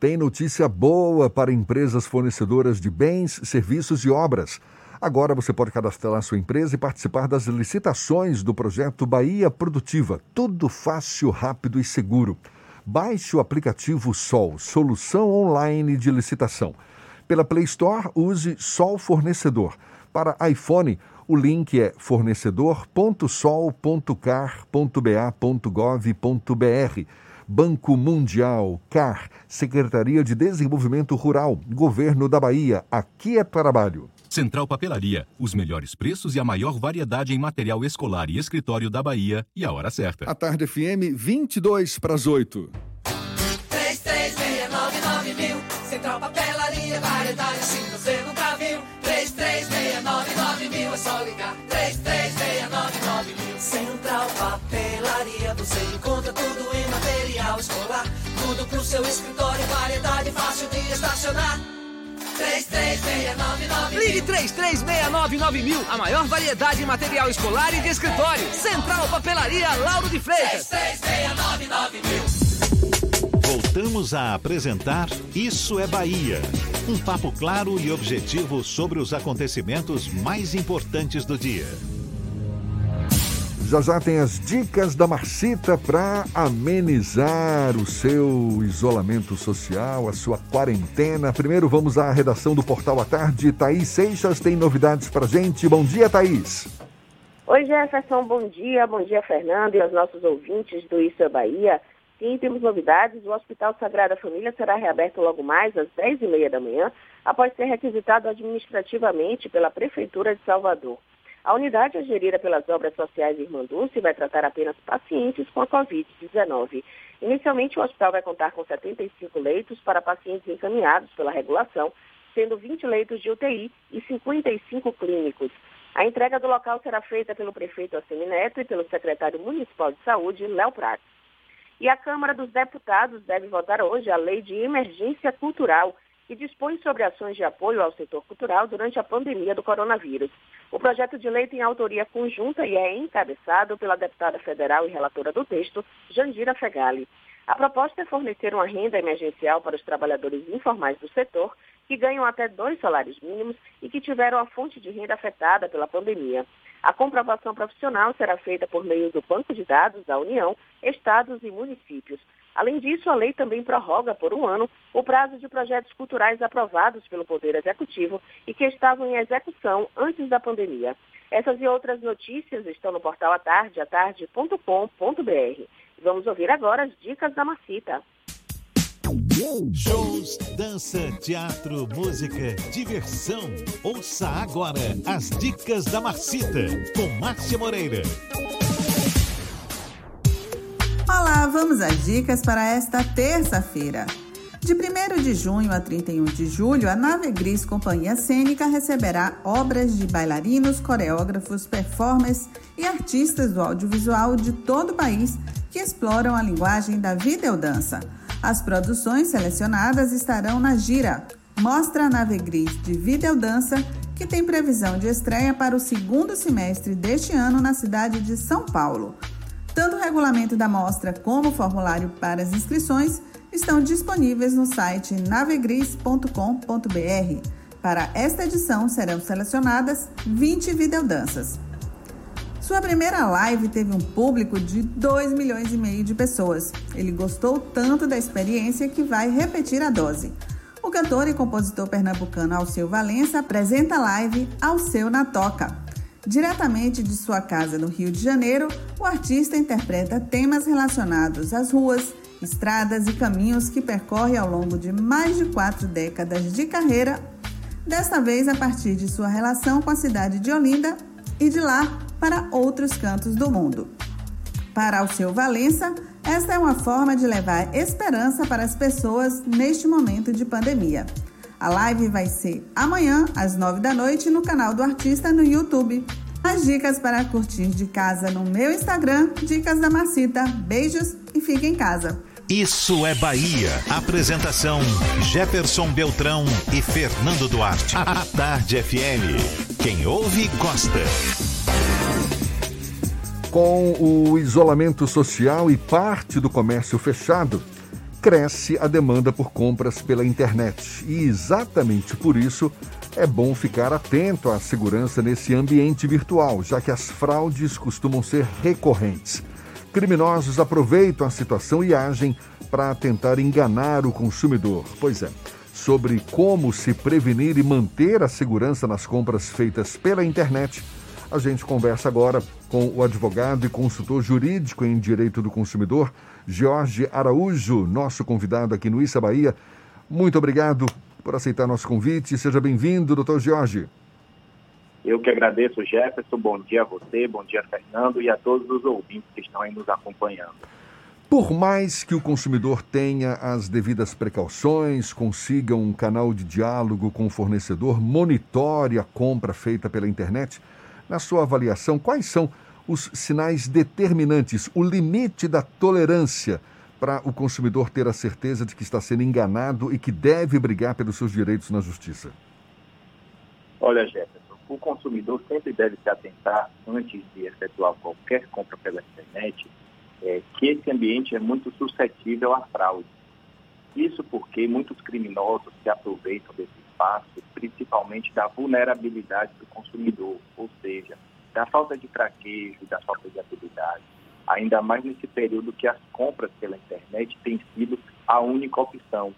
Tem notícia boa para empresas fornecedoras de bens, serviços e obras. Agora você pode cadastrar sua empresa e participar das licitações do projeto Bahia Produtiva. Tudo fácil, rápido e seguro. Baixe o aplicativo Sol, solução online de licitação. Pela Play Store, use Sol Fornecedor. Para iPhone, o link é fornecedor.sol.car.ba.gov.br. Banco Mundial, CAR, Secretaria de Desenvolvimento Rural, Governo da Bahia. Aqui é trabalho. Central Papelaria, os melhores preços e a maior variedade em material escolar e escritório da Bahia e a hora certa. A tarde FM, 22 para as 8. 3369 mil, Central Papelaria, variedade assim você nunca viu. 3369 mil, é só ligar. 3369 mil, Central Papelaria, você encontra tudo em material escolar. Tudo pro seu escritório, variedade fácil de estacionar. 3369 Ligue 3369 mil, a maior variedade em material escolar e de escritório. Central Papelaria Lauro de Freitas. 3369 mil. Voltamos a apresentar Isso é Bahia. Um papo claro e objetivo sobre os acontecimentos mais importantes do dia. Já já tem as dicas da Marcita para amenizar o seu isolamento social, a sua quarentena. Primeiro vamos à redação do Portal à Tarde. Thaís Seixas tem novidades para gente. Bom dia, Thaís. Oi, Jefferson, bom dia. Bom dia, Fernando e aos nossos ouvintes do Isso é Bahia. Sim, temos novidades. O Hospital Sagrada Família será reaberto logo mais às 10h30 da manhã, após ser requisitado administrativamente pela Prefeitura de Salvador. A unidade é gerida pelas obras sociais Irmã Dulce e vai tratar apenas pacientes com a Covid-19. Inicialmente, o hospital vai contar com 75 leitos para pacientes encaminhados pela regulação, sendo 20 leitos de UTI e 55 clínicos. A entrega do local será feita pelo prefeito Assemineto e pelo secretário municipal de saúde, Léo Prates. E a Câmara dos Deputados deve votar hoje a Lei de Emergência Cultural, que dispõe sobre ações de apoio ao setor cultural durante a pandemia do coronavírus. O projeto de lei tem autoria conjunta e é encabeçado pela deputada federal e relatora do texto, Jandira Fegali. A proposta é fornecer uma renda emergencial para os trabalhadores informais do setor que ganham até dois salários mínimos e que tiveram a fonte de renda afetada pela pandemia. A comprovação profissional será feita por meio do Banco de Dados da União, estados e municípios. Além disso, a lei também prorroga por um ano o prazo de projetos culturais aprovados pelo Poder Executivo e que estavam em execução antes da pandemia. Essas e outras notícias estão no portal atarde, atarde.com.br. Vamos ouvir agora as dicas da Macita. Shows, dança, teatro, música, diversão. Ouça agora as dicas da Marcita com Márcia Moreira. Olá, vamos às dicas para esta terça-feira. De 1 de junho a 31 de julho, a Nave Gris Companhia Cênica receberá obras de bailarinos, coreógrafos, performers e artistas do audiovisual de todo o país que exploram a linguagem da videodança. As produções selecionadas estarão na Gira, Mostra Nave Gris de Videodança, que tem previsão de estreia para o segundo semestre deste ano na cidade de São Paulo. Tanto o regulamento da mostra como o formulário para as inscrições estão disponíveis no site navegris.com.br. Para esta edição serão selecionadas 20 videodanças. Sua primeira live teve um público de 2 milhões e meio de pessoas. Ele gostou tanto da experiência que vai repetir a dose. O cantor e compositor pernambucano Alceu Valença apresenta a live Alceu na Toca. Diretamente de sua casa no Rio de Janeiro, o artista interpreta temas relacionados às ruas, estradas e caminhos que percorre ao longo de mais de quatro décadas de carreira, desta vez a partir de sua relação com a cidade de Olinda e de lá para outros cantos do mundo. Para Alceu Valença, esta é uma forma de levar esperança para as pessoas neste momento de pandemia. A live vai ser amanhã, às nove da noite, no canal do artista no YouTube. As dicas para curtir de casa no meu Instagram, Dicas da Macita. Beijos e fique em casa. Isso é Bahia. Apresentação: Jefferson Beltrão e Fernando Duarte. A Tarde FM. Quem ouve, gosta. Com o isolamento social e parte do comércio fechado, cresce a demanda por compras pela internet. E exatamente por isso é bom ficar atento à segurança nesse ambiente virtual, já que as fraudes costumam ser recorrentes. Criminosos aproveitam a situação e agem para tentar enganar o consumidor. Pois é, sobre como se prevenir e manter a segurança nas compras feitas pela internet, a gente conversa agora com o advogado e consultor jurídico em direito do consumidor, Jorge Araújo, nosso convidado aqui no Issa Bahia. Muito obrigado por aceitar nosso convite. Seja bem-vindo, doutor Jorge. Eu que agradeço, Jefferson. Bom dia a você, bom dia, Fernando, e a todos os ouvintes que estão aí nos acompanhando. Por mais que o consumidor tenha as devidas precauções, consiga um canal de diálogo com o fornecedor, monitore a compra feita pela internet, na sua avaliação, quais são os sinais determinantes, o limite da tolerância para o consumidor ter a certeza de que está sendo enganado e que deve brigar pelos seus direitos na justiça? Olha, Jefferson, o consumidor sempre deve se atentar, antes de efetuar qualquer compra pela internet, é, que esse ambiente é muito suscetível à fraude. Isso porque muitos criminosos se aproveitam desse principalmente da vulnerabilidade do consumidor, ou seja, da falta de traquejo, da falta de habilidade. Ainda mais nesse período que as compras pela internet têm sido a única opção,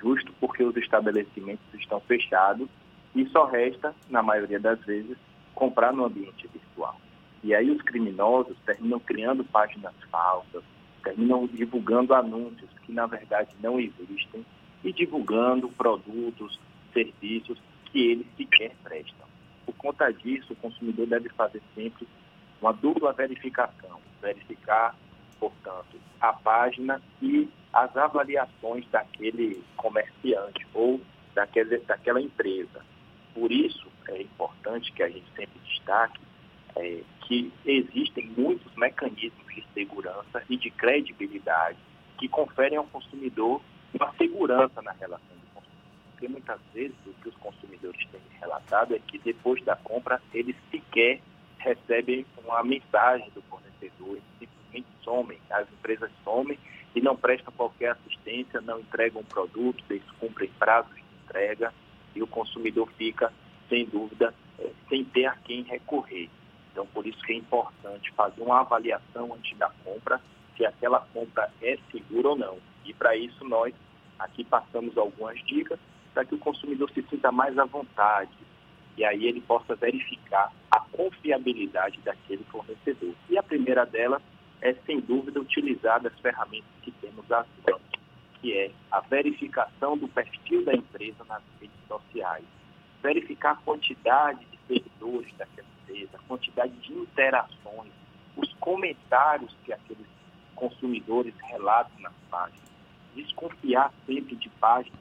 justo porque os estabelecimentos estão fechados e só resta, na maioria das vezes, comprar no ambiente virtual. E aí os criminosos terminam criando páginas falsas, terminam divulgando anúncios que na verdade não existem e divulgando produtos, serviços que eles sequer prestam. Por conta disso, o consumidor deve fazer sempre uma dupla verificação, verificar, portanto, a página e as avaliações daquele comerciante ou daquele, daquela empresa. Por isso, é importante que a gente sempre destaque é, que existem muitos mecanismos de segurança e de credibilidade que conferem ao consumidor uma segurança na relação. Porque muitas vezes o que os consumidores têm relatado é que depois da compra eles sequer recebem uma mensagem do fornecedor, eles simplesmente somem, as empresas somem e não prestam qualquer assistência, não entregam o produto, descumprem prazos de entrega e o consumidor fica, sem dúvida, é, sem ter a quem recorrer. Então, por isso que é importante fazer uma avaliação antes da compra, se aquela compra é segura ou não. E para isso nós aqui passamos algumas dicas para que o consumidor se sinta mais à vontade e aí ele possa verificar a confiabilidade daquele fornecedor. E a primeira delas é, sem dúvida, utilizar as ferramentas que temos às mãos, que é a verificação do perfil da empresa nas redes sociais, verificar a quantidade de seguidores daquela empresa, a quantidade de interações, os comentários que aqueles consumidores relatam nas páginas. Desconfiar sempre de páginas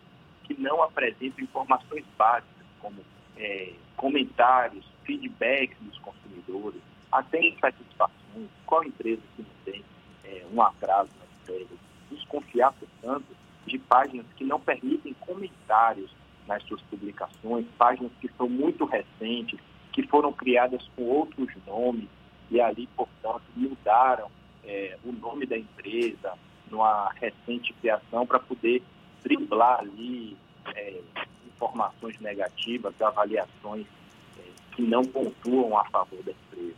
que não apresentam informações básicas, como é, comentários, feedbacks dos consumidores, até insatisfações, qual empresa que não tem é, um atraso na entrega. Desconfiar, portanto, de páginas que não permitem comentários nas suas publicações, páginas que são muito recentes, que foram criadas com outros nomes e ali, portanto, mudaram é, o nome da empresa numa recente criação para poder driblar ali é, informações negativas, avaliações é, que não pontuam a favor da empresa.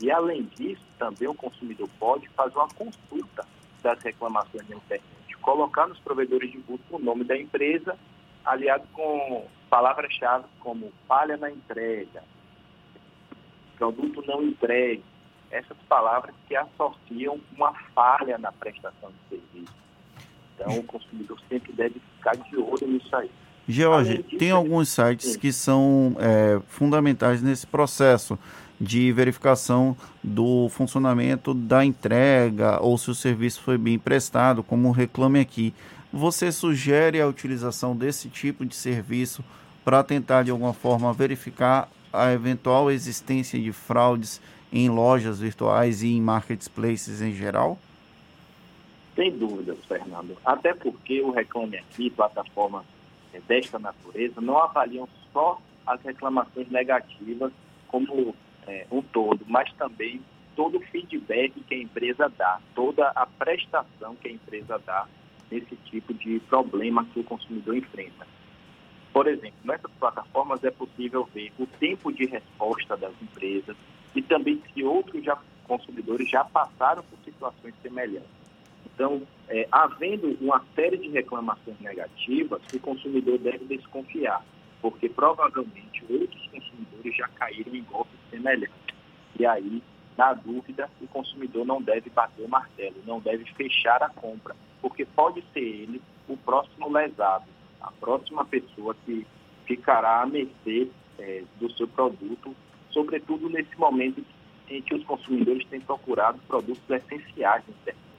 E, além disso, também o consumidor pode fazer uma consulta das reclamações na internet, colocar nos provedores de busca o nome da empresa, aliado com palavras-chave como falha na entrega, produto não entregue, essas palavras que associam uma falha na prestação de serviço. Então, o consumidor sempre deve ficar de olho nisso aí. George, tem alguns sites que são é, fundamentais nesse processo de verificação do funcionamento da entrega ou se o serviço foi bem prestado, como Reclame Aqui. Você sugere a utilização desse tipo de serviço para tentar, de alguma forma, verificar a eventual existência de fraudes em lojas virtuais e em marketplaces em geral? Sem dúvidas, Fernando. Até porque o Reclame Aqui, plataforma é, desta natureza, não avaliam só as reclamações negativas como é, um todo, mas também todo o feedback que a empresa dá, toda a prestação que a empresa dá nesse tipo de problema que o consumidor enfrenta. Por exemplo, nessas plataformas é possível ver o tempo de resposta das empresas e também se outros já, consumidores já passaram por situações semelhantes. Então, é, havendo uma série de reclamações negativas, o consumidor deve desconfiar, porque provavelmente outros consumidores já caíram em golpes semelhantes. E aí, na dúvida, o consumidor não deve bater o martelo, não deve fechar a compra, porque pode ser ele o próximo lesado, a próxima pessoa que ficará à mercê é, do seu produto, sobretudo nesse momento em que os consumidores têm procurado produtos essenciais internet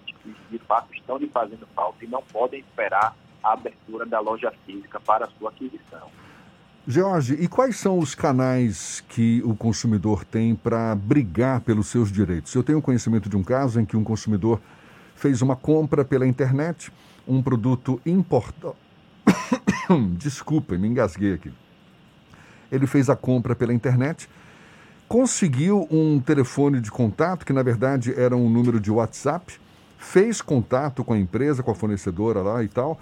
de fato estão lhe fazendo falta e não podem esperar a abertura da loja física para a sua aquisição. Jorge, e quais são os canais que o consumidor tem para brigar pelos seus direitos? Eu tenho conhecimento de um caso em que um consumidor fez uma compra pela internet, um produto importado. Desculpa, me engasguei aqui. Ele fez a compra pela internet, conseguiu um telefone de contato, que na verdade era um número de WhatsApp, fez contato com a empresa, com a fornecedora lá e tal,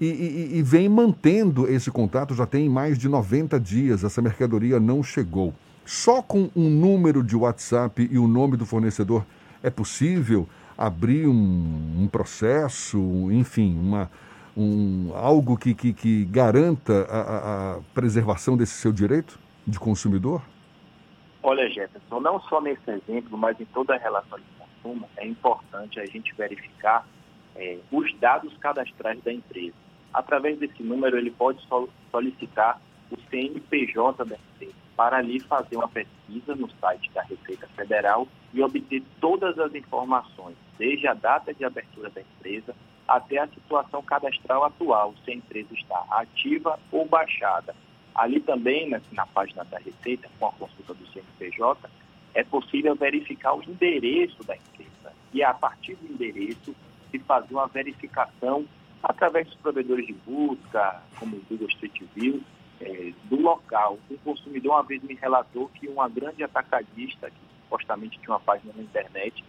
e, e, e, vem mantendo esse contato já tem mais de 90 dias, essa mercadoria não chegou. Só com um número de WhatsApp e o nome do fornecedor é possível abrir um, um processo, enfim, uma, um, algo que, que, que garanta a, a, preservação desse seu direito de consumidor? Olha, Jefferson, não só nesse exemplo, mas em toda a relação de consumo, é importante a gente verificar é, os dados cadastrais da empresa. Através desse número, ele pode solicitar o CNPJ da empresa para ali fazer uma pesquisa no site da Receita Federal e obter todas as informações, desde a data de abertura da empresa até a situação cadastral atual, se a empresa está ativa ou baixada. Ali também, na, na página da Receita, com a consulta do CNPJ, é possível verificar o endereço da empresa. E a partir do endereço, se fazer uma verificação através dos provedores de busca, como o Google Street View, é, do local. Um consumidor uma vez me relatou que uma grande atacadista, que supostamente tinha uma página na internet,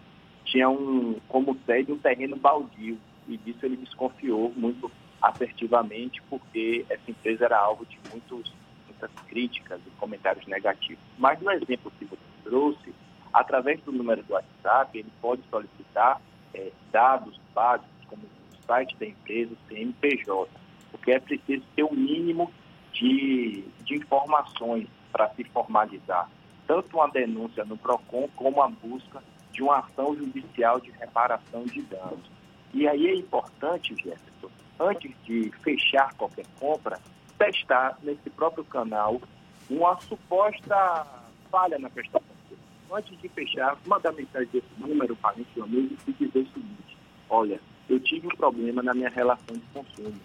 tinha um, como sede um terreno baldio e disso ele desconfiou muito assertivamente porque essa empresa era alvo de muitos, muitas críticas e comentários negativos. Mas no exemplo que você trouxe, através do número do WhatsApp, ele pode solicitar é, dados básicos, como o site da empresa, o CNPJ, porque é preciso ter o um mínimo de, de informações para se formalizar, tanto uma denúncia no PROCON como a busca de uma ação judicial de reparação de danos. E aí é importante, Jefferson, antes de fechar qualquer compra, testar nesse próprio canal uma suposta falha na prestação. Antes de fechar, mandar mensagem desse número para esse amigo e dizer o seguinte: olha, eu tive um problema na minha relação de consumo.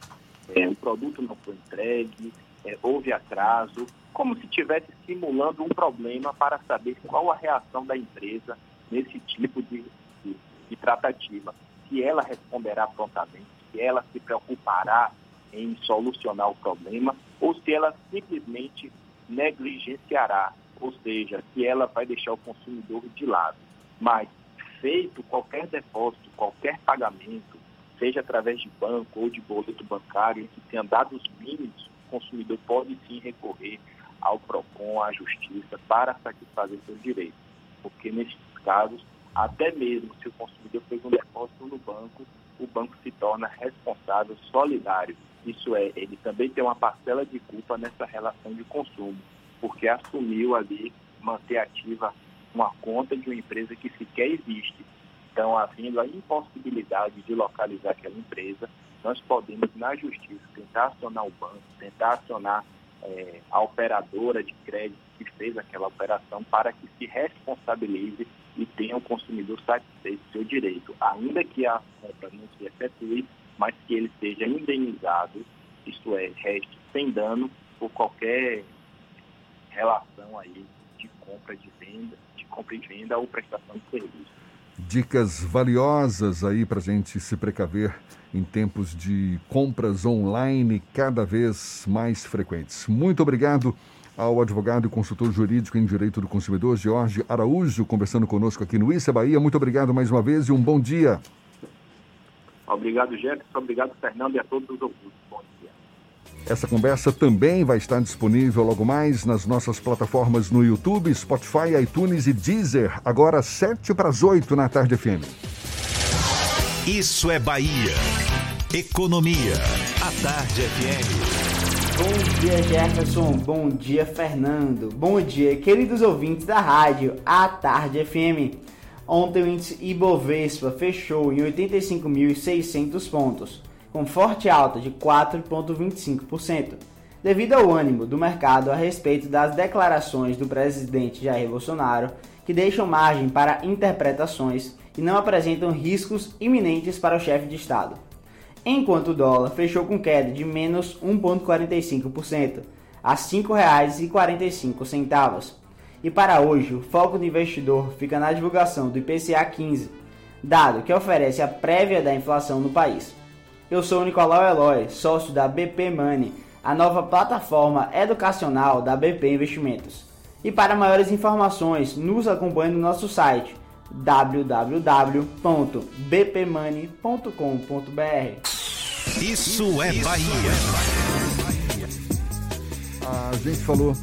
É, o produto não foi entregue, é, houve atraso, como se estivesse simulando um problema para saber qual a reação da empresa nesse tipo de, de, de tratativa. Se ela responderá prontamente, se ela se preocupará em solucionar o problema ou se ela simplesmente negligenciará, ou seja, se ela vai deixar o consumidor de lado. Mas feito qualquer depósito, qualquer pagamento, seja através de banco ou de boleto bancário, que tenha dados mínimos consumidor pode sim recorrer ao PROCON, à Justiça, para satisfazer seus direitos. Porque nesses casos, até mesmo se o consumidor fez um depósito no banco, o banco se torna responsável solidário. Isso é, ele também tem uma parcela de culpa nessa relação de consumo, porque assumiu ali manter ativa uma conta de uma empresa que sequer existe. Então, havendo a impossibilidade de localizar aquela empresa, nós podemos, na justiça, tentar acionar o banco, tentar acionar é, a operadora de crédito que fez aquela operação para que se responsabilize e tenha o consumidor satisfeito seu direito, ainda que a compra não se efetue, mas que ele seja indenizado, isto é, reste sem dano por qualquer relação aí de compra de venda, de compra e venda ou prestação de serviço. Dicas valiosas aí para a gente se precaver em tempos de compras online cada vez mais frequentes. Muito obrigado ao advogado e consultor jurídico em direito do consumidor, Jorge Araújo, conversando conosco aqui no Issa Bahia. Muito obrigado mais uma vez e um bom dia. Obrigado, Jefferson. Obrigado, Fernando, e a todos os ouvintes. Essa conversa também vai estar disponível logo mais nas nossas plataformas no YouTube, Spotify, iTunes e Deezer, agora 7 para as 8 na tarde FM. Isso é Bahia. Economia. A Tarde FM. Bom dia, Jefferson. Bom dia, Fernando. Bom dia, queridos ouvintes da rádio A Tarde FM. Ontem o índice Ibovespa fechou em 85.600 pontos, com forte alta de 4,25%, devido ao ânimo do mercado a respeito das declarações do presidente Jair Bolsonaro, que deixam margem para interpretações e não apresentam riscos iminentes para o chefe de Estado. Enquanto o dólar fechou com queda de menos 1,45% a R$ 5,45. E para hoje, o foco do investidor fica na divulgação do IPCA 15, dado que oferece a prévia da inflação no país. Eu sou o Nicolau Eloy, sócio da BP Money, a nova plataforma educacional da BP Investimentos. E para maiores informações, nos acompanhe no nosso site www.bpmoney.com.br. Isso é Bahia. A gente falou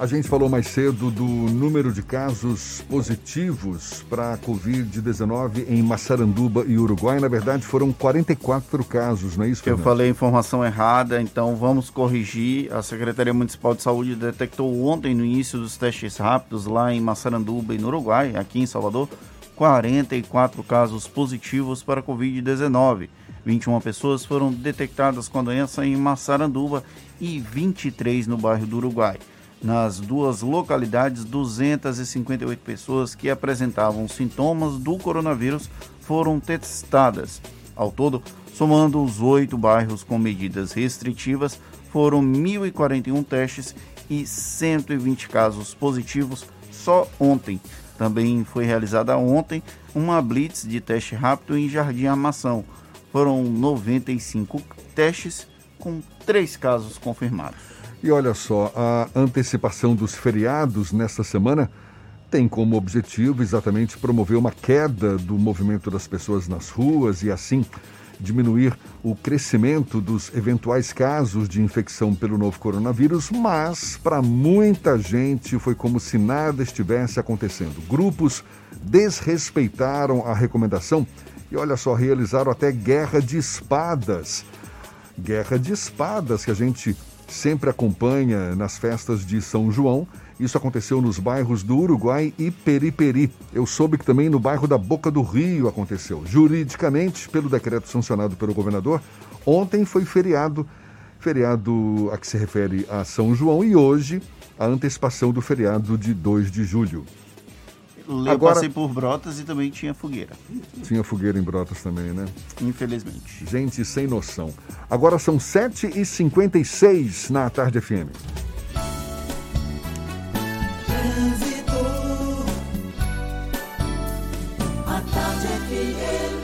A gente falou mais cedo do número de casos positivos para a Covid-19 em Massaranduba e Uruguai. Na verdade, foram 44 casos, não é isso, Eu Fernando? falei a informação errada, então vamos corrigir. A Secretaria Municipal de Saúde detectou ontem, no início dos testes rápidos, lá em Massaranduba e no Uruguai, aqui em Salvador, 44 casos positivos para a Covid-19. 21 pessoas foram detectadas com a doença em Massaranduba e 23 no bairro do Uruguai. Nas duas localidades, 258 pessoas que apresentavam sintomas do coronavírus foram testadas. Ao todo, somando os oito bairros com medidas restritivas, foram 1.041 testes e 120 casos positivos só ontem. Também foi realizada ontem uma blitz de teste rápido em Jardim Armação. Foram 95 testes com três casos confirmados. E olha só, a antecipação dos feriados nesta semana tem como objetivo exatamente promover uma queda do movimento das pessoas nas ruas e assim diminuir o crescimento dos eventuais casos de infecção pelo novo coronavírus, mas para muita gente foi como se nada estivesse acontecendo. Grupos desrespeitaram a recomendação e olha só, realizaram até guerra de espadas. Guerra de espadas que a gente sempre acompanha nas festas de São João. Isso aconteceu nos bairros do Uruguai e Periperi. Eu soube que também no bairro da Boca do Rio aconteceu. Juridicamente, pelo decreto sancionado pelo governador, ontem foi feriado, feriado a que se refere a São João e hoje a antecipação do feriado de 2 de julho. Eu Agora- passei por Brotas e também tinha fogueira. Tinha fogueira em Brotas também, né? Infelizmente. Gente sem noção. Agora são 7h56 na Tarde FM. Trânsito. A tarde FM.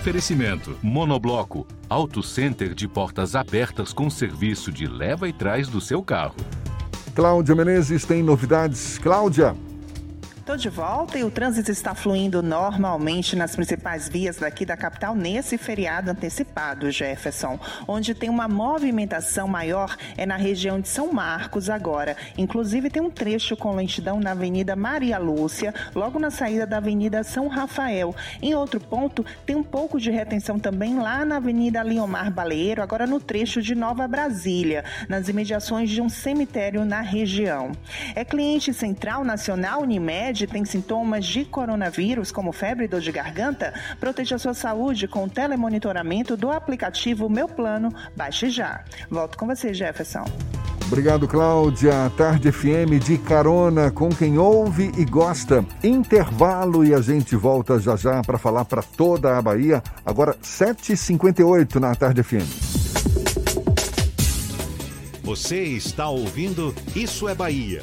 Oferecimento Monobloco, Auto Center de portas abertas com serviço de leva e trás do seu carro. Cláudia Menezes tem novidades. Cláudia, Estou de volta e o trânsito está fluindo normalmente nas principais vias daqui da capital nesse feriado antecipado, Jefferson. Onde tem uma movimentação maior é na região de São Marcos agora. Inclusive tem um trecho com lentidão na Avenida Maria Lúcia, logo na saída da Avenida São Rafael. Em outro ponto, tem um pouco de retenção também lá na Avenida Liomar Baleiro, agora no trecho de Nova Brasília, nas imediações de um cemitério na região. É cliente central nacional Unimed, tem sintomas de coronavírus, como febre e dor de garganta? Proteja sua saúde com o telemonitoramento do aplicativo Meu Plano. Baixe já. Volto com você, Jefferson. obrigado Cláudia. Tarde FM de carona com quem ouve e gosta. Intervalo e a gente volta já já para falar para toda a Bahia. Agora 7h58 na Tarde FM. Você está ouvindo Isso é Bahia.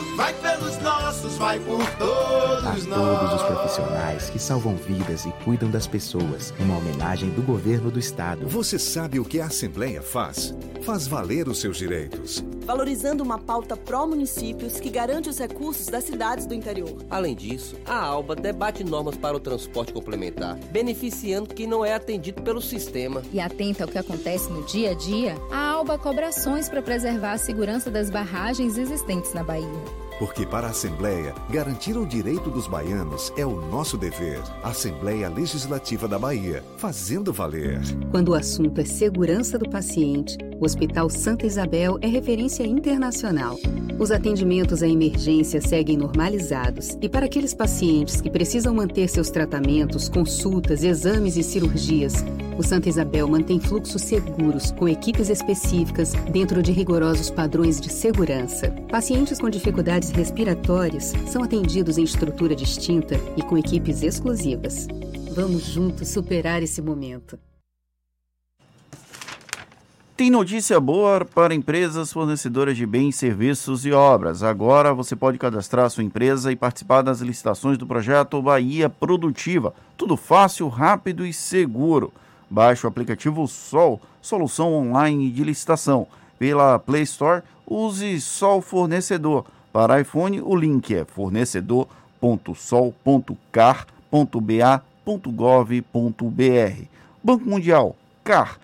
vai pelos nossos, vai por todos a nós. todos os profissionais que salvam vidas e cuidam das pessoas. Uma homenagem do governo do estado. Você sabe o que a Assembleia faz? Faz valer os seus direitos. valorizando uma pauta pró-municípios que garante os recursos das cidades do interior. Além disso, a ALBA debate normas para o transporte complementar, beneficiando quem não é atendido pelo sistema. E atenta ao que acontece no dia a dia, a ALBA cobra ações para preservar a segurança das barragens existentes na Bahia. Porque para a Assembleia, garantir o direito dos baianos é o nosso dever. Assembleia Legislativa da Bahia, fazendo valer. Quando o assunto é segurança do paciente, o Hospital Santa Isabel é referência internacional. Os atendimentos à emergência seguem normalizados e para aqueles pacientes que precisam manter seus tratamentos, consultas, exames e cirurgias, o Santa Isabel mantém fluxos seguros com equipes específicas dentro de rigorosos padrões de segurança. Pacientes com dificuldades respiratórias são atendidos em estrutura distinta e com equipes exclusivas. Vamos juntos superar esse momento. Tem notícia boa para empresas fornecedoras de bens, serviços e obras. Agora você pode cadastrar sua empresa e participar das licitações do projeto Bahia Produtiva. Tudo fácil, rápido e seguro. Baixe o aplicativo Sol, solução online de licitação. Pela Play Store, use Sol Fornecedor. Para iPhone, o link é fornecedor.sol.car.ba.gov.br. Banco Mundial, CAR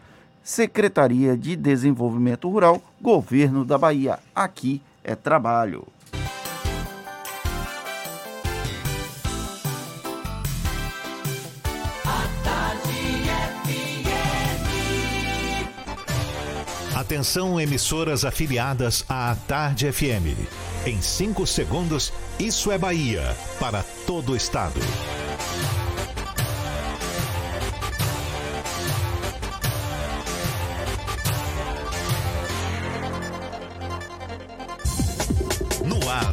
Secretaria de Desenvolvimento Rural, Governo da Bahia. Aqui é trabalho. Atenção, emissoras afiliadas à Tarde FM. Em 5 segundos, isso é Bahia para todo o estado.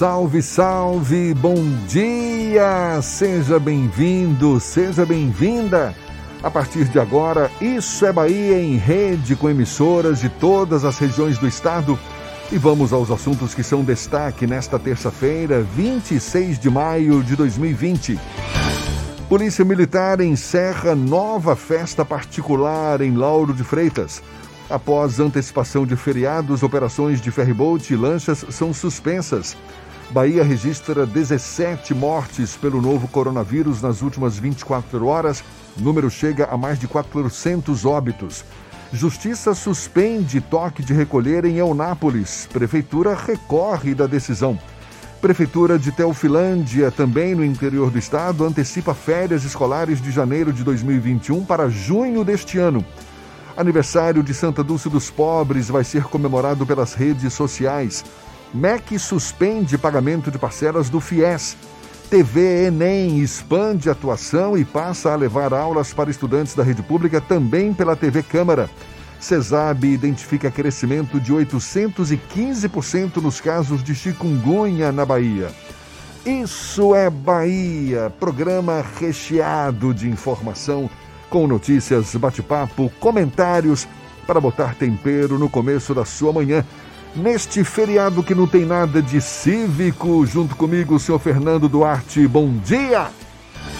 Salve, salve, bom dia! Seja bem-vindo, seja bem-vinda. A partir de agora, Isso é Bahia em rede com emissoras de todas as regiões do estado. E vamos aos assuntos que são destaque nesta terça-feira, 26 de maio de 2020. Polícia Militar encerra nova festa particular em Lauro de Freitas. Após antecipação de feriados, operações de ferryboat e lanchas são suspensas. Bahia registra 17 mortes pelo novo coronavírus nas últimas 24 horas. O número chega a mais de 400 óbitos. Justiça suspende toque de recolher em Eunápolis. Prefeitura recorre da decisão. Prefeitura de Teofilândia, também no interior do estado, antecipa férias escolares de janeiro de 2021 para junho deste ano. Aniversário de Santa Dulce dos Pobres vai ser comemorado pelas redes sociais. MEC suspende pagamento de parcelas do FIES. TV Enem expande atuação e passa a levar aulas para estudantes da rede pública também pela TV Câmara. CESAB identifica crescimento de 815% nos casos de chikungunya na Bahia. Isso é Bahia, programa recheado de informação, com notícias, bate-papo, comentários, para botar tempero no começo da sua manhã neste feriado que não tem nada de cívico. Junto comigo, o senhor Fernando Duarte. Bom dia!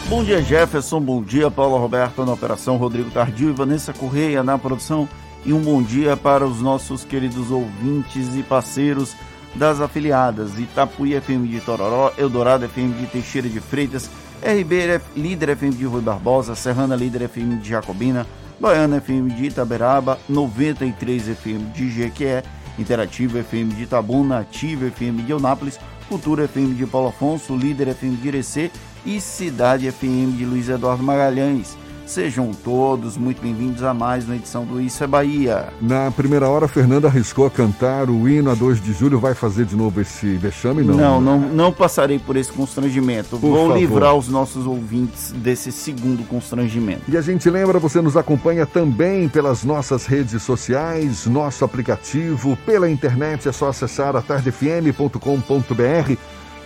Bom dia, Jefferson. Bom dia, Paulo Roberto na operação, Rodrigo Tardio e Vanessa Correia na produção. E um bom dia para os nossos queridos ouvintes e parceiros das afiliadas Itapuí FM de Tororó, Eldorado FM de Teixeira de Freitas, RB Líder FM de Rui Barbosa, Serrana Líder FM de Jacobina, Baiana FM de Itaberaba, 93 FM de Jequié Interativa FM de Itabuna, Ativa FM de Eunápolis, Cultura FM de Paulo Afonso, Líder FM de Irecê e Cidade FM de Luiz Eduardo Magalhães. Sejam todos muito bem-vindos a mais uma edição do Isso é Bahia. Na primeira hora, Fernanda arriscou a cantar o hino a 2 de julho. Vai fazer de novo esse vexame? Não, não, não, não passarei por esse constrangimento. Por Vou favor. livrar os nossos ouvintes desse segundo constrangimento. E a gente lembra, você nos acompanha também pelas nossas redes sociais, nosso aplicativo, pela internet. É só acessar a tardefm.com.br.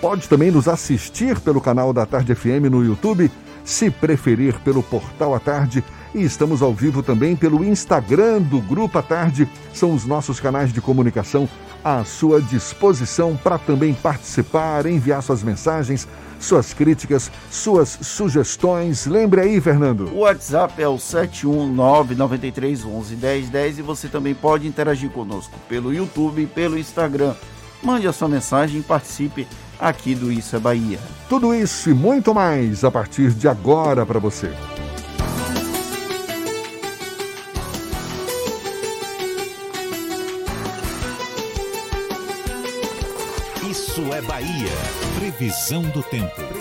Pode também nos assistir pelo canal da Tarde FM no YouTube se preferir pelo Portal à Tarde. E estamos ao vivo também pelo Instagram do Grupo à Tarde. São os nossos canais de comunicação à sua disposição para também participar, enviar suas mensagens, suas críticas, suas sugestões. Lembre aí, Fernando. O WhatsApp é o 71993111010 e você também pode interagir conosco pelo YouTube e pelo Instagram. mande a sua mensagem e participe aqui do Isso é Bahia. Tudo isso e muito mais a partir de agora para você. Isso é Bahia. Previsão do tempo.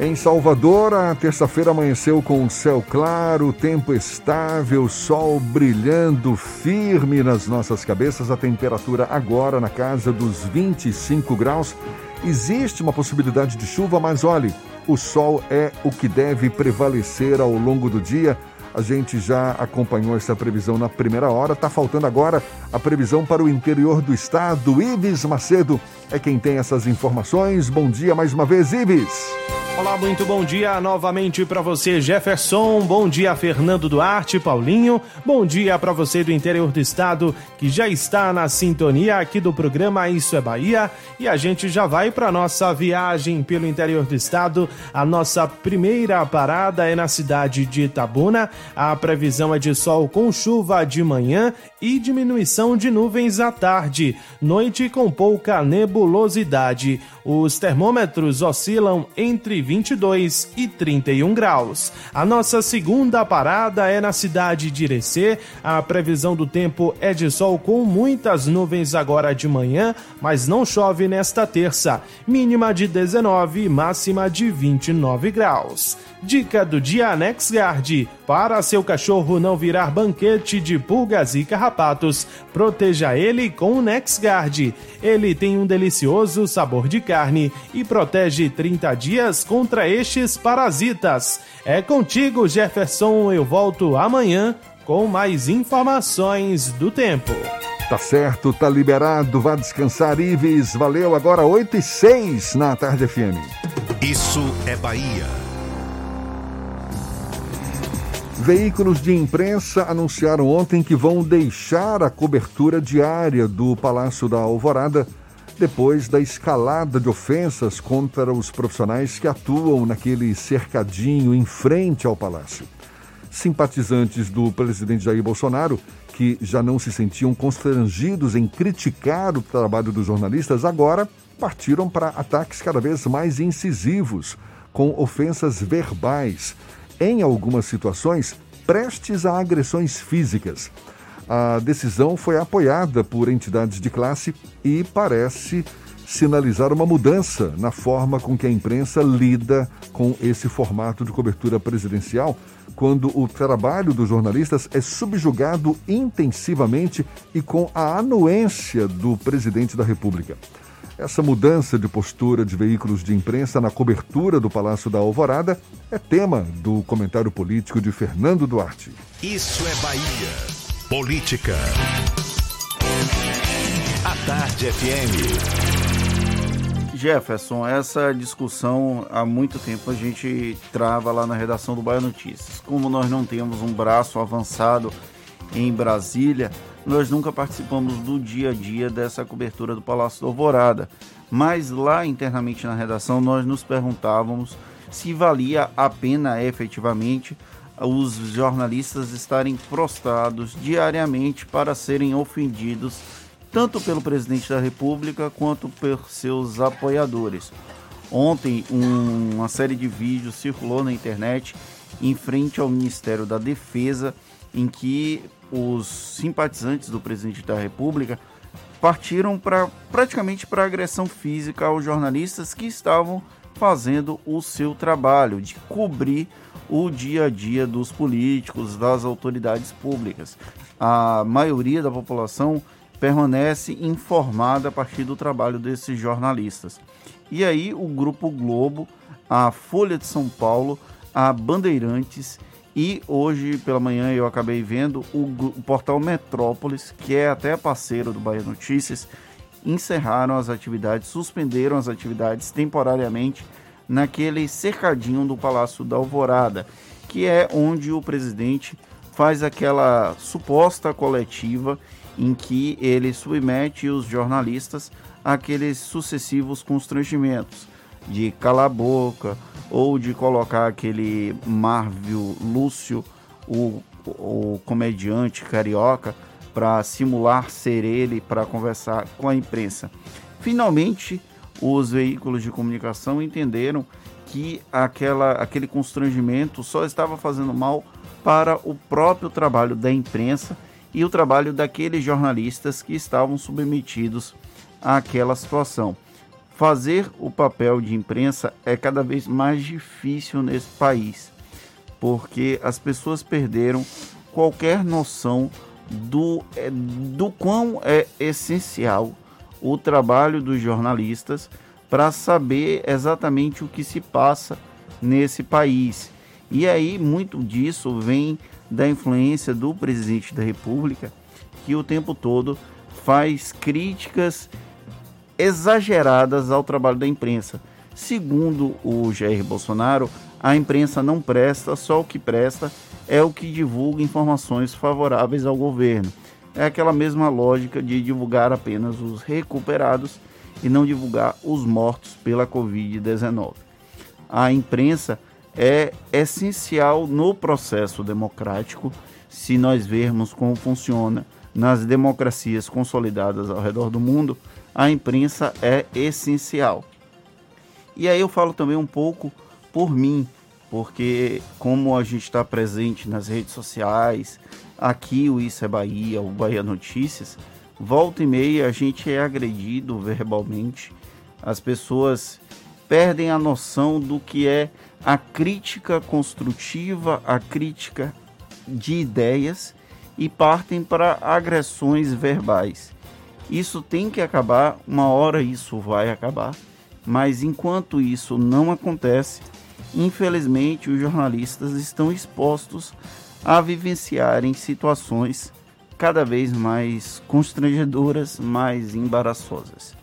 Em Salvador, a terça-feira amanheceu com céu claro, tempo estável, sol brilhando firme nas nossas cabeças. A temperatura agora na casa dos 25 graus. Existe uma possibilidade de chuva, mas olhe, o sol é o que deve prevalecer ao longo do dia. A gente já acompanhou essa previsão na primeira hora. Está faltando agora a previsão para o interior do estado. Ives Macedo é quem tem essas informações. Bom dia mais uma vez, Ives. Olá, muito bom dia novamente para você, Jefferson. Bom dia, Fernando Duarte, Paulinho. Bom dia para você do interior do estado que já está na sintonia aqui do programa Isso é Bahia. E a gente já vai para nossa viagem pelo interior do estado. A nossa primeira parada é na cidade de Itabuna. A previsão é de sol com chuva de manhã e diminuição de nuvens à tarde. Noite com pouca nebulosidade. Os termômetros oscilam entre 22 e 31 graus. A nossa segunda parada é na cidade de Irecê. A previsão do tempo é de sol com muitas nuvens agora de manhã, mas não chove nesta terça. Mínima de 19 e máxima de 29 graus. Dica do dia NexGuard. Para seu cachorro não virar banquete de pulgas e carrapatos, proteja ele com o NexGuard. Ele tem um delicioso sabor de carne e protege 30 dias contra estes parasitas. É contigo, Jefferson. Eu volto amanhã com mais informações do tempo. Tá certo, tá liberado. Vá descansar, Ives. Valeu. Agora 8 e 6 na Tarde FM. Isso é Bahia. Veículos de imprensa anunciaram ontem que vão deixar a cobertura diária do Palácio da Alvorada depois da escalada de ofensas contra os profissionais que atuam naquele cercadinho em frente ao palácio. Simpatizantes do presidente Jair Bolsonaro, que já não se sentiam constrangidos em criticar o trabalho dos jornalistas, agora partiram para ataques cada vez mais incisivos, com ofensas verbais em algumas situações, prestes a agressões físicas. A decisão foi apoiada por entidades de classe e parece sinalizar uma mudança na forma com que a imprensa lida com esse formato de cobertura presidencial, quando o trabalho dos jornalistas é subjugado intensivamente e com a anuência do presidente da República. Essa mudança de postura de veículos de imprensa na cobertura do Palácio da Alvorada é tema do comentário político de Fernando Duarte. Isso é Bahia. Política. A Tarde FM. Jefferson, essa discussão há muito tempo a gente trava lá na redação do Bahia Notícias. Como nós não temos um braço avançado em Brasília, nós nunca participamos do dia a dia dessa cobertura do Palácio da Alvorada. Mas lá internamente na redação nós nos perguntávamos se valia a pena efetivamente os jornalistas estarem prostrados diariamente para serem ofendidos tanto pelo presidente da República quanto por seus apoiadores. Ontem, um, uma série de vídeos circulou na internet em frente ao Ministério da Defesa, em que os simpatizantes do presidente da República partiram para praticamente para agressão física aos jornalistas que estavam fazendo o seu trabalho de cobrir o dia a dia dos políticos, das autoridades públicas. A maioria da população permanece informada a partir do trabalho desses jornalistas. E aí o Grupo Globo, a Folha de São Paulo, a Bandeirantes e hoje pela manhã eu acabei vendo o, o, portal Metrópolis, que é até parceiro do Bahia Notícias, encerraram as atividades, suspenderam as atividades temporariamente naquele cercadinho do Palácio da Alvorada, que é onde o presidente faz aquela suposta coletiva em que ele submete os jornalistas àqueles sucessivos constrangimentos de calar a boca ou de colocar aquele Marvel Lúcio, o, o comediante carioca, para simular ser ele, para conversar com a imprensa. Finalmente, os veículos de comunicação entenderam que aquela, aquele constrangimento só estava fazendo mal para o próprio trabalho da imprensa e o trabalho daqueles jornalistas que estavam submetidos àquela situação. Fazer o papel de imprensa é cada vez mais difícil nesse país, porque as pessoas perderam qualquer noção do, é, do quão é essencial o trabalho dos jornalistas para saber exatamente o que se passa nesse país. E aí, muito disso vem da influência do presidente da República, que o tempo todo faz críticas exageradas ao trabalho da imprensa. Segundo o Jair Bolsonaro, a imprensa não presta, só o que presta é o que divulga informações favoráveis ao governo. É aquela mesma lógica de divulgar apenas os recuperados e não divulgar os mortos pela Covid-19. A imprensa é essencial no processo democrático se nós vermos como funciona nas democracias consolidadas ao redor do mundo, a imprensa é essencial. E aí eu falo também um pouco por mim, porque como a gente está presente nas redes sociais, aqui o Isso é Bahia, o Bahia Notícias, volta e meia a gente é agredido verbalmente, as pessoas perdem a noção do que é a crítica construtiva, a crítica de ideias e partem para agressões verbais. Isso tem que acabar, uma hora isso vai acabar, mas enquanto isso não acontece, infelizmente os jornalistas estão expostos a vivenciarem situações cada vez mais constrangedoras, mais embaraçosas.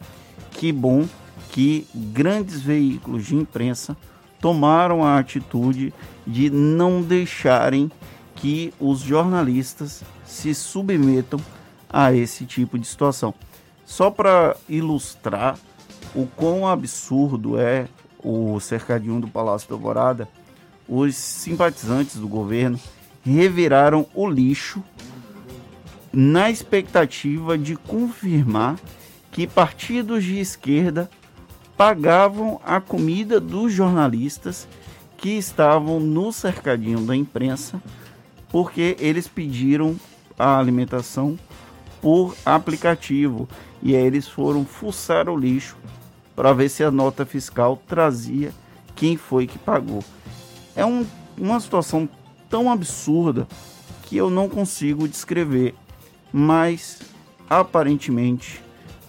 Que bom que grandes veículos de imprensa tomaram a atitude de não deixarem que os jornalistas se submetam a esse tipo de situação. Só para ilustrar o quão absurdo é o cercadinho do Palácio da Alvorada, os simpatizantes do governo reviraram o lixo na expectativa de confirmar que partidos de esquerda pagavam a comida dos jornalistas que estavam no cercadinho da imprensa, porque eles pediram a alimentação por aplicativo e aí eles foram fuçar o lixo para ver se a nota fiscal trazia quem foi que pagou. É um, uma situação tão absurda que eu não consigo descrever, mas aparentemente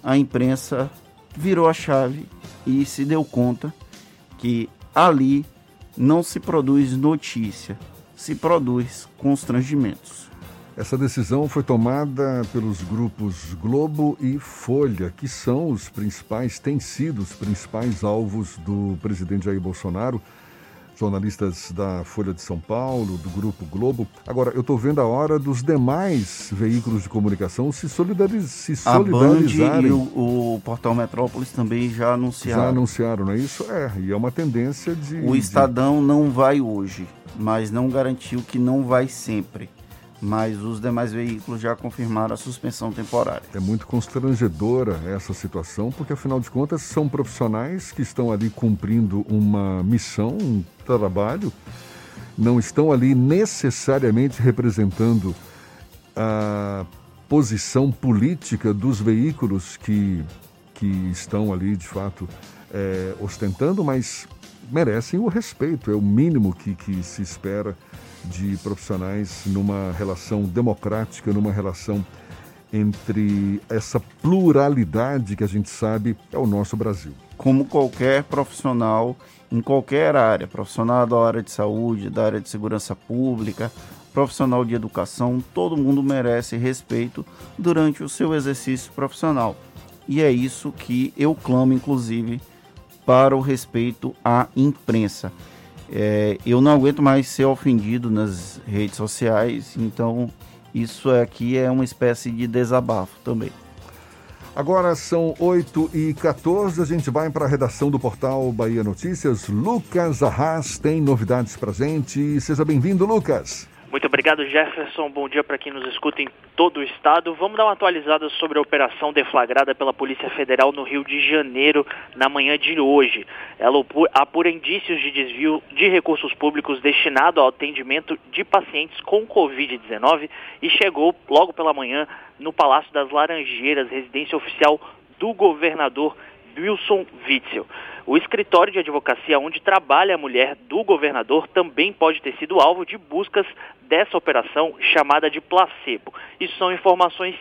a imprensa virou a chave e se deu conta que ali não se produz notícia, se produz constrangimentos. Essa decisão foi tomada pelos grupos Globo e Folha, que são os principais, têm sido os principais alvos do presidente Jair Bolsonaro jornalistas da Folha de São Paulo, do Grupo Globo. Agora, eu estou vendo a hora dos demais veículos de comunicação se, solidariz se solidarizarem. A Band e o, o, Portal Metrópolis também já anunciaram. Já anunciaram, não é isso? É, e é uma tendência de... O Estadão de... não vai hoje, mas não garantiu que não vai sempre mas os demais veículos já confirmaram a suspensão temporária. É muito constrangedora essa situação, porque afinal de contas são profissionais que estão ali cumprindo uma missão, um trabalho, não estão ali necessariamente representando a posição política dos veículos que, que estão ali de fato é, ostentando, mas merecem o respeito, é o mínimo que, que se espera de profissionais numa relação democrática, numa relação entre essa pluralidade que a gente sabe é o nosso Brasil. Como qualquer profissional em qualquer área, profissional da área de saúde, da área de segurança pública, profissional de educação, todo mundo merece respeito durante o seu exercício profissional. E é isso que eu clamo, inclusive, para o respeito à imprensa. É, eu não aguento mais ser ofendido nas redes sociais, então isso aqui é uma espécie de desabafo também. Agora são 8 e 14 a gente vai para a redação do portal Bahia Notícias. Lucas Arras tem novidades para gente. Seja bem-vindo, Lucas. Muito obrigado, Jefferson. Bom dia para quem nos escuta em todo o estado. Vamos dar uma atualizada sobre a operação deflagrada pela Polícia Federal no Rio de Janeiro na manhã de hoje. Ela apura indícios de desvio de recursos públicos destinado ao atendimento de pacientes com Covid-19 e chegou logo pela manhã no Palácio das Laranjeiras, residência oficial do governador Wilson Witzel. O escritório de advocacia onde trabalha a mulher do governador também pode ter sido alvo de buscas dessa operação chamada de placebo. Isso são informações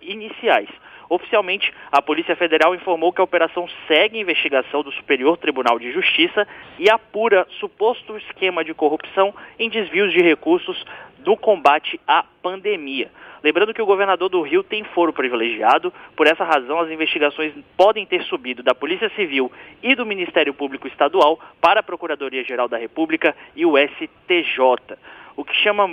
iniciais. Oficialmente, a Polícia Federal informou que a operação segue a investigação do Superior Tribunal de Justiça e apura suposto esquema de corrupção em desvios de recursos do combate à pandemia. Lembrando que o governador do Rio tem foro privilegiado, por essa razão as investigações podem ter subido da Polícia Civil e do Ministério Público Estadual para a Procuradoria-Geral da República e o STJ. O que chama,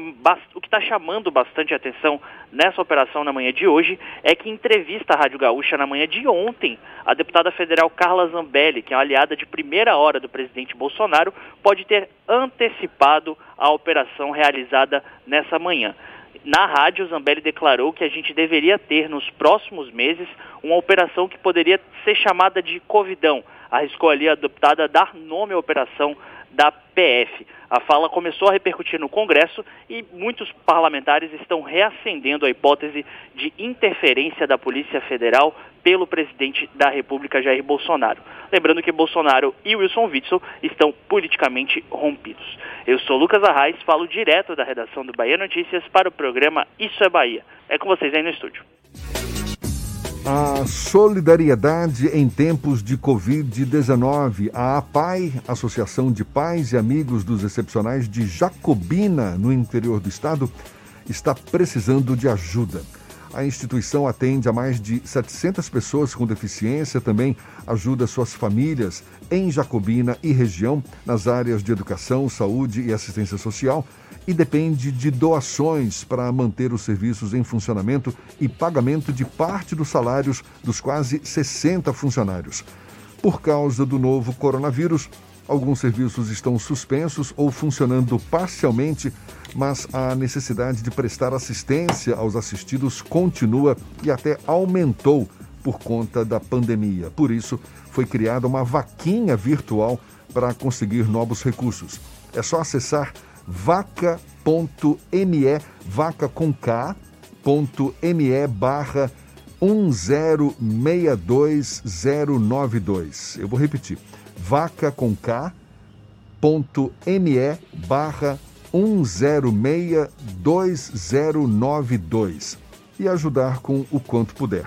o que está chamando bastante atenção nessa operação na manhã de hoje é que em entrevista à Rádio Gaúcha na manhã de ontem, a deputada federal Carla Zambelli, que é uma aliada de primeira hora do presidente Bolsonaro, pode ter antecipado a operação realizada nessa manhã. Na rádio, Zambelli declarou que a gente deveria ter nos próximos meses uma operação que poderia ser chamada de Covidão. Arriscou ali a deputada dar nome à operação da PF. A fala começou a repercutir no Congresso e muitos parlamentares estão reacendendo a hipótese de interferência da Polícia Federal pelo presidente da República, Jair Bolsonaro. Lembrando que Bolsonaro e Wilson Witzel estão politicamente rompidos. Eu sou Lucas Arraes, falo direto da redação do Bahia Notícias para o programa Isso é Bahia. É com vocês aí no estúdio. A solidariedade em tempos de Covid-19. A APAI, Associação de Pais e Amigos dos Excepcionais de Jacobina, no interior do estado, está precisando de ajuda. A instituição atende a mais de 700 pessoas com deficiência, também ajuda suas famílias em Jacobina e região nas áreas de educação, saúde e assistência social e depende de doações para manter os serviços em funcionamento e pagamento de parte dos salários dos quase 60 funcionários. Por causa do novo coronavírus, alguns serviços estão suspensos ou funcionando parcialmente, mas a necessidade de prestar assistência aos assistidos continua e até aumentou por conta da pandemia. Por isso, foi criada uma vaquinha virtual para conseguir novos recursos. É só acessar vaca.me, vaca com K, ME barra 1062092. Eu vou repetir, vaca com K, ponto ME barra 1062092 e ajudar com o quanto puder.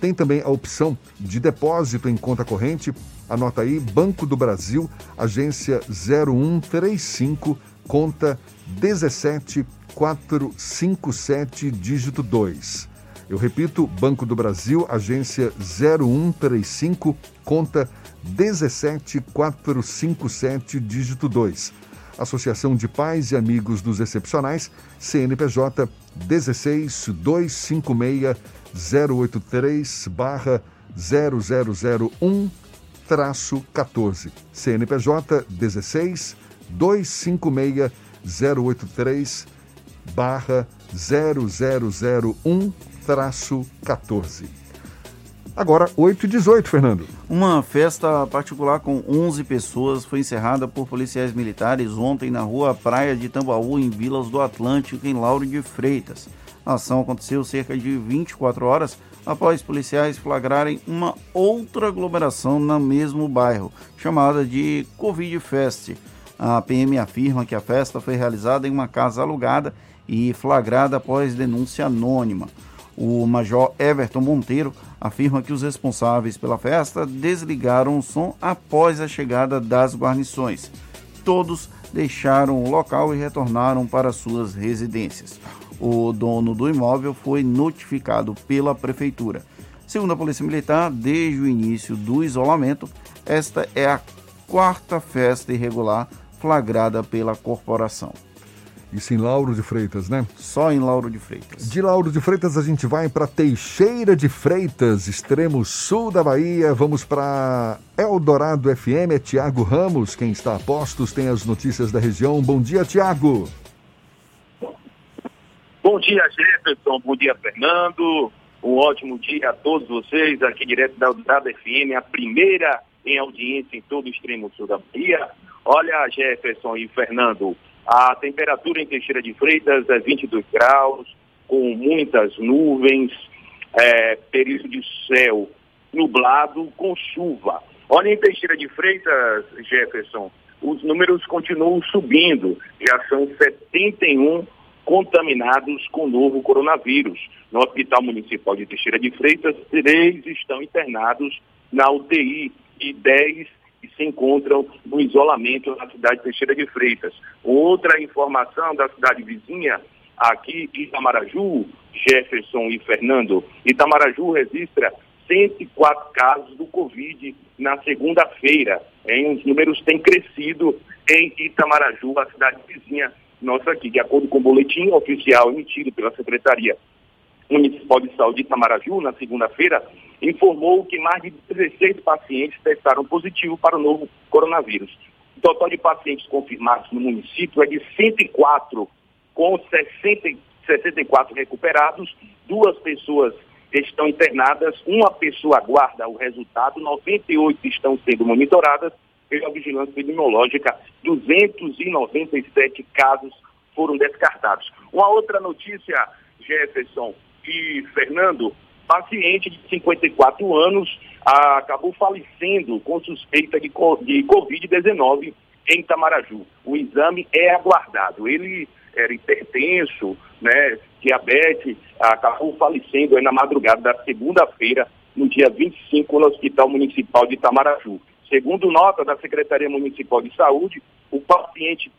Tem também a opção de depósito em conta corrente. Anota aí, Banco do Brasil, agência 0135 conta 17457, dígito 2. Eu repito, Banco do Brasil, agência 0135, conta 17457, dígito 2. Associação de Pais e Amigos dos Excepcionais, CNPJ 16256 083 barra 0001 traço 14. CNPJ 16 256 083 barra 0001 traço 14. Agora, 8 e 18, Fernando. Uma festa particular com 11 pessoas foi encerrada por policiais militares ontem na rua Praia de Tambaú, em Vilas do Atlântico, em Lauro de Freitas. A ação aconteceu cerca de 24 horas após policiais flagrarem uma outra aglomeração no mesmo bairro, chamada de Covid Fest. A PM afirma que a festa foi realizada em uma casa alugada e flagrada após denúncia anônima. O Major Everton Monteiro afirma que os responsáveis pela festa desligaram o som após a chegada das guarnições. Todos deixaram o local e retornaram para suas residências. O dono do imóvel foi notificado pela prefeitura. Segundo a Polícia Militar, desde o início do isolamento, esta é a quarta festa irregular flagrada pela corporação. Isso em Lauro de Freitas, né? Só em Lauro de Freitas. De Lauro de Freitas a gente vai para Teixeira de Freitas, extremo sul da Bahia. Vamos para Eldorado FM. É Tiago Ramos quem está a postos, tem as notícias da região. Bom dia, Tiago. Bom dia, Jefferson. Bom dia, Fernando. Um ótimo dia a todos vocês, aqui direto da Eldorado FM, a primeira em audiência em todo o extremo sul da Bahia. Olha, Jefferson e Fernando, a temperatura em Teixeira de Freitas é 22 graus, com muitas nuvens, é, período de céu nublado com chuva. Olha, em Teixeira de Freitas, Jefferson, os números continuam subindo. Já são 71 contaminados com o novo coronavírus. No Hospital Municipal de Teixeira de Freitas, três estão internados na UTI e 10 se encontram no isolamento na cidade de Teixeira de Freitas. Outra informação da cidade vizinha, aqui Itamaraju, Jefferson e Fernando. Itamaraju registra 104 casos do Covid na segunda-feira. Os números têm crescido em Itamaraju, a cidade vizinha nossa aqui. De acordo com o boletim oficial emitido pela Secretaria Municipal de Saúde de Itamaraju, na segunda-feira, informou que mais de 16 pacientes testaram positivo para o novo coronavírus. O total de pacientes confirmados no município é de 104, com 60, 64 recuperados, duas pessoas estão internadas, uma pessoa aguarda o resultado, 98 estão sendo monitoradas pela vigilância epidemiológica, 297 casos foram descartados. Uma outra notícia, Jefferson e Fernando, paciente de 54 anos acabou falecendo com suspeita de, de Covid-19 em Tamaraju. O exame é aguardado. Ele era hipertenso, né, diabetes, acabou falecendo na madrugada da segunda-feira, no dia 25, no Hospital Municipal de Itamaraju. Segundo nota da Secretaria Municipal de Saúde, o paciente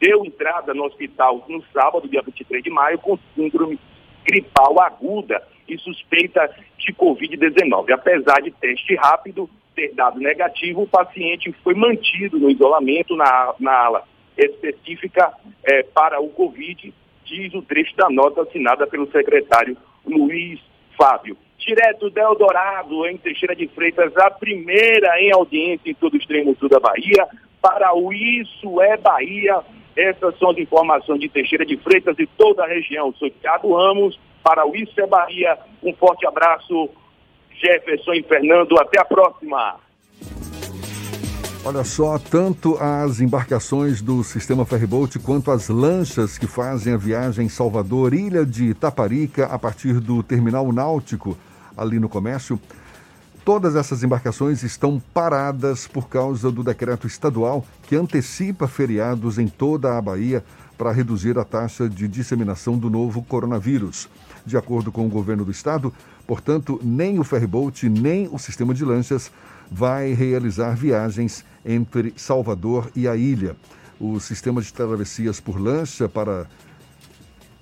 deu entrada no hospital no sábado, dia 23 de maio, com síndrome gripal aguda e suspeita de Covid-19. Apesar de teste rápido ter dado negativo, o paciente foi mantido no isolamento na, na ala específica eh, para o Covid, diz o trecho da nota assinada pelo secretário Luiz Fábio. Direto do Eldorado, em Teixeira de Freitas, a primeira em audiência em todo o extremo sul da Bahia, para o Isso é Bahia. Essas são as informações de Teixeira de Freitas e toda a região. Sou Thiago Ramos, para o Isso é Bahia. Um forte abraço, Jefferson e Fernando. Até a próxima. Olha só, tanto as embarcações do sistema Ferryboat quanto as lanchas que fazem a viagem Salvador, Ilha de Itaparica, a partir do terminal náutico ali no comércio, todas essas embarcações estão paradas por causa do decreto estadual que antecipa feriados em toda a Bahia para reduzir a taxa de disseminação do novo coronavírus. De acordo com o governo do estado, portanto, nem o ferryboat nem o sistema de lanchas vai realizar viagens entre Salvador e a ilha. O sistema de travessias por lancha para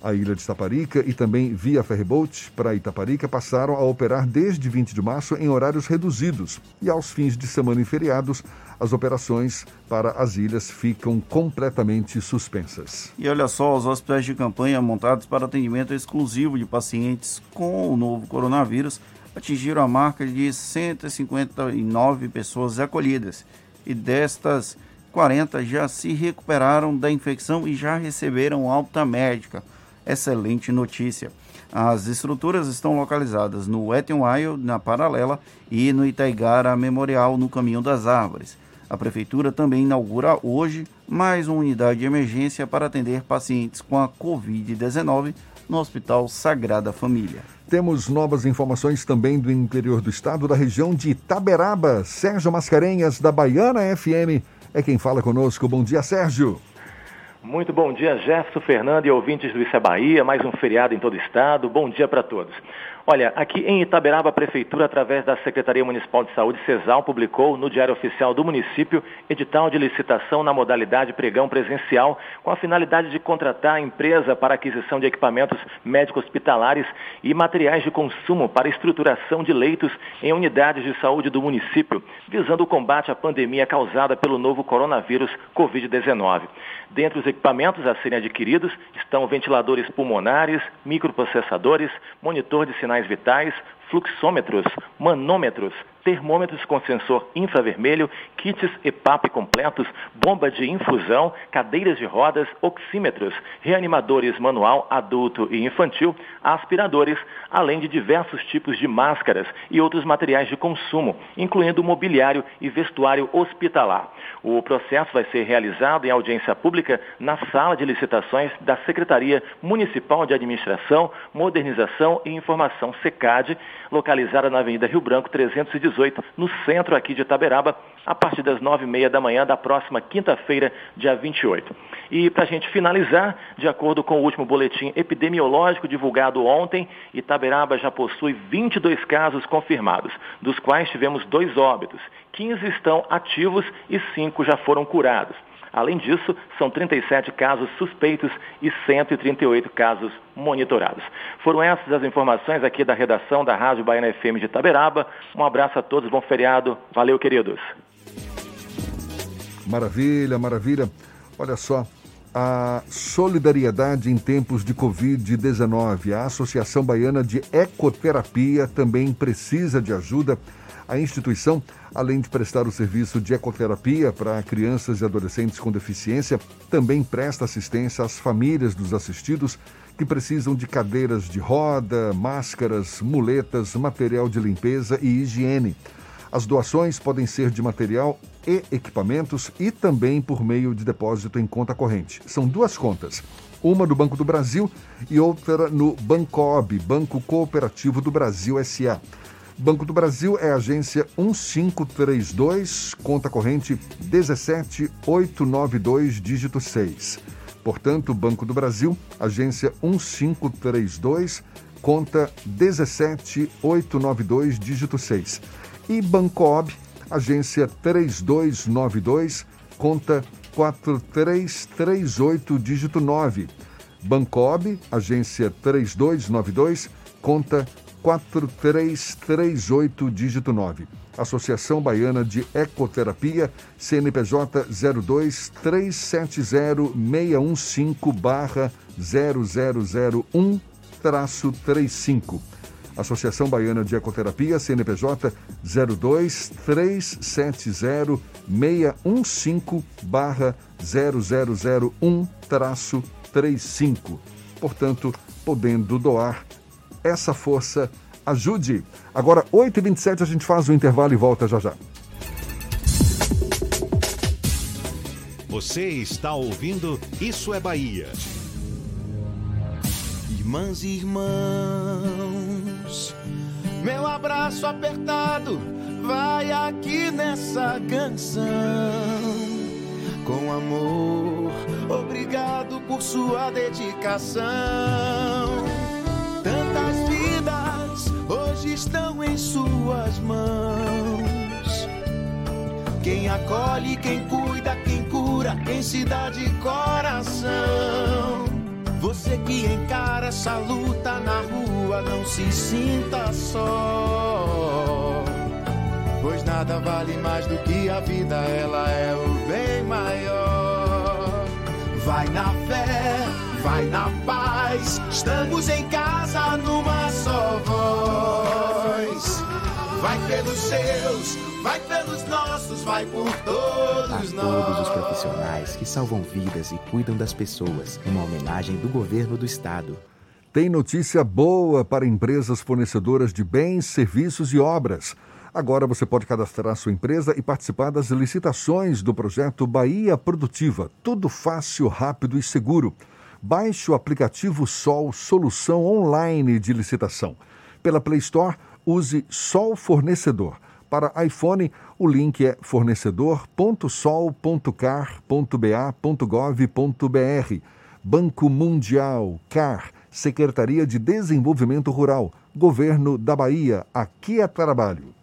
a ilha de Itaparica e também via ferryboat para Itaparica passaram a operar desde 20 de março em horários reduzidos. E aos fins de semana e feriados, as operações para as ilhas ficam completamente suspensas. E olha só, os hospitais de campanha montados para atendimento exclusivo de pacientes com o novo coronavírus atingiram a marca de 159 pessoas acolhidas. E destas, 40 já se recuperaram da infecção e já receberam alta médica. Excelente notícia. As estruturas estão localizadas no Ettenwild, na Paralela, e no Itaigara Memorial, no Caminho das Árvores. A Prefeitura também inaugura hoje mais uma unidade de emergência para atender pacientes com a Covid-19 no Hospital Sagrada Família. Temos novas informações também do interior do estado, da região de Itaberaba. Sérgio Mascarenhas, da Baiana FM, é quem fala conosco. Bom dia, Sérgio. Muito bom dia, Jefferson Fernando e ouvintes do Isso é Bahia, mais um feriado em todo o estado. Bom dia para todos. Olha, aqui em Itaberaba, a Prefeitura, através da Secretaria Municipal de Saúde, CESAL, publicou no Diário Oficial do município edital de licitação na modalidade pregão presencial, com a finalidade de contratar a empresa para aquisição de equipamentos médico-hospitalares e materiais de consumo para estruturação de leitos em unidades de saúde do município, visando o combate à pandemia causada pelo novo coronavírus Covid-19. Dentre os equipamentos a serem adquiridos estão ventiladores pulmonares, microprocessadores, monitor de sinais vitais, fluxômetros, manômetros, termômetros com sensor infravermelho, kits EPAP completos, bomba de infusão, cadeiras de rodas, oxímetros, reanimadores manual, adulto e infantil, aspiradores, além de diversos tipos de máscaras e outros materiais de consumo, incluindo mobiliário e vestuário hospitalar. O processo vai ser realizado em audiência pública na sala de licitações da Secretaria Municipal de Administração, Modernização e Informação SECAD, localizada na Avenida Rio Branco 318, no centro aqui de Itaberaba, a partir das nove e meia da manhã da próxima quinta-feira, dia 28. E para a gente finalizar, de acordo com o último boletim epidemiológico divulgado ontem, Itaberaba já possui 22 casos confirmados, dos quais tivemos dois óbitos. 15 estão ativos e 5 já foram curados. Além disso, são 37 casos suspeitos e 138 casos monitorados. Foram essas as informações aqui da redação da Rádio Baiana FM de Itaberaba. Um abraço a todos, bom feriado. Valeu, queridos. Maravilha, maravilha. Olha só, a solidariedade em tempos de Covid-19. A Associação Baiana de Ecoterapia também precisa de ajuda. A instituição, além de prestar o serviço de ecoterapia para crianças e adolescentes com deficiência, também presta assistência às famílias dos assistidos que precisam de cadeiras de roda, máscaras, muletas, material de limpeza e higiene. As doações podem ser de material e equipamentos e também por meio de depósito em conta corrente. São duas contas, uma do Banco do Brasil e outra no Bancob, Banco Cooperativo do Brasil SA. Banco do Brasil é agência 1532, conta corrente 17892, dígito 6. Portanto, Banco do Brasil, agência 1532, conta 17892, dígito 6. E Bancob, agência 3292, conta 4338, dígito 9. Bancob, agência 3292, conta 4338, dígito 9. Associação Baiana de Ecoterapia, CNPJ 02 370 615 barra 0001 35. Associação Baiana de Ecoterapia, CNPJ 02 370 615 barra 0001 35. Portanto, podendo doar essa força ajude. Agora, 8h27, a gente faz o intervalo e volta já já. Você está ouvindo Isso é Bahia. Irmãs e irmãos, meu abraço apertado vai aqui nessa canção. Com amor, obrigado por sua dedicação. Tantas vidas hoje estão em suas mãos. Quem acolhe, quem cuida, quem cura, quem se dá de coração. Você que encara essa luta na rua, não se sinta só. Pois nada vale mais do que a vida, ela é o bem maior. Vai na fé, vai na paz, estamos em casa numa só voz. Vai pelos seus, vai pelos nossos, vai por todos A todos os nós. profissionais que salvam vidas e cuidam das pessoas, uma homenagem do governo do estado. Tem notícia boa para empresas fornecedoras de bens, serviços e obras. Agora você pode cadastrar sua empresa e participar das licitações do projeto Bahia Produtiva. Tudo fácil, rápido e seguro. Baixe o aplicativo Sol Solução Online de Licitação. Pela Play Store, use Sol Fornecedor. Para iPhone, o link é fornecedor.sol.car.ba.gov.br. Banco Mundial, CAR, Secretaria de Desenvolvimento Rural, Governo da Bahia. Aqui é trabalho.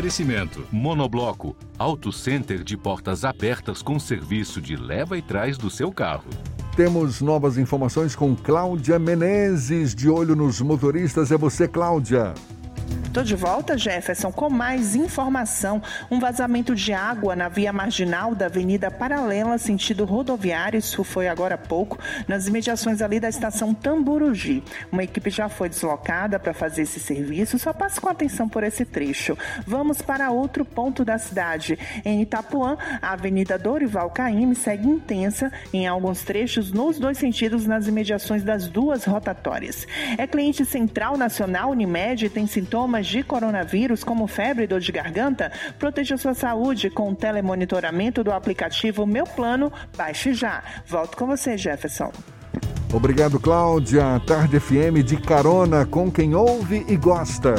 Oferecimento: Monobloco, Auto Center de portas abertas com serviço de leva e trás do seu carro. Temos novas informações com Cláudia Menezes, de olho nos motoristas. É você, Cláudia. Tô de volta, Jefferson, com mais informação. Um vazamento de água na via marginal da Avenida Paralela, sentido rodoviário, isso foi agora há pouco, nas imediações ali da estação Tamburugi. Uma equipe já foi deslocada para fazer esse serviço, só passe com atenção por esse trecho. Vamos para outro ponto da cidade. Em Itapuã, a Avenida Dorival Caymmi segue intensa em alguns trechos nos dois sentidos nas imediações das duas rotatórias. É cliente central nacional Unimed tem sintomas de coronavírus como febre e dor de garganta? Proteja sua saúde com o telemonitoramento do aplicativo Meu Plano. Baixe já. Volto com você, Jefferson. Obrigado, Cláudia. Tarde FM de carona com quem ouve e gosta.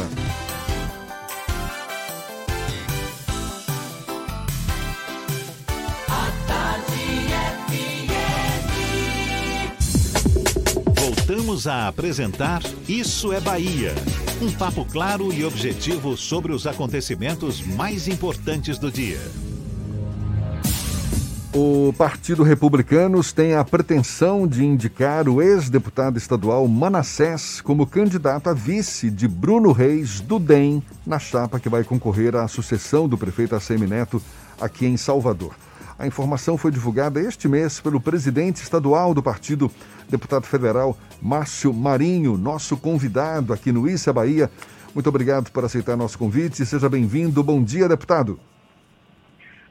Voltamos a apresentar Isso é Bahia. Um papo claro e objetivo sobre os acontecimentos mais importantes do dia. O Partido Republicanos tem a pretensão de indicar o ex-deputado estadual Manassés como candidato a vice de Bruno Reis do DEM na chapa que vai concorrer à sucessão do prefeito ACM Neto aqui em Salvador. A informação foi divulgada este mês pelo presidente estadual do partido, deputado federal Márcio Marinho, nosso convidado aqui no Issa Bahia. Muito obrigado por aceitar nosso convite. Seja bem-vindo. Bom dia, deputado.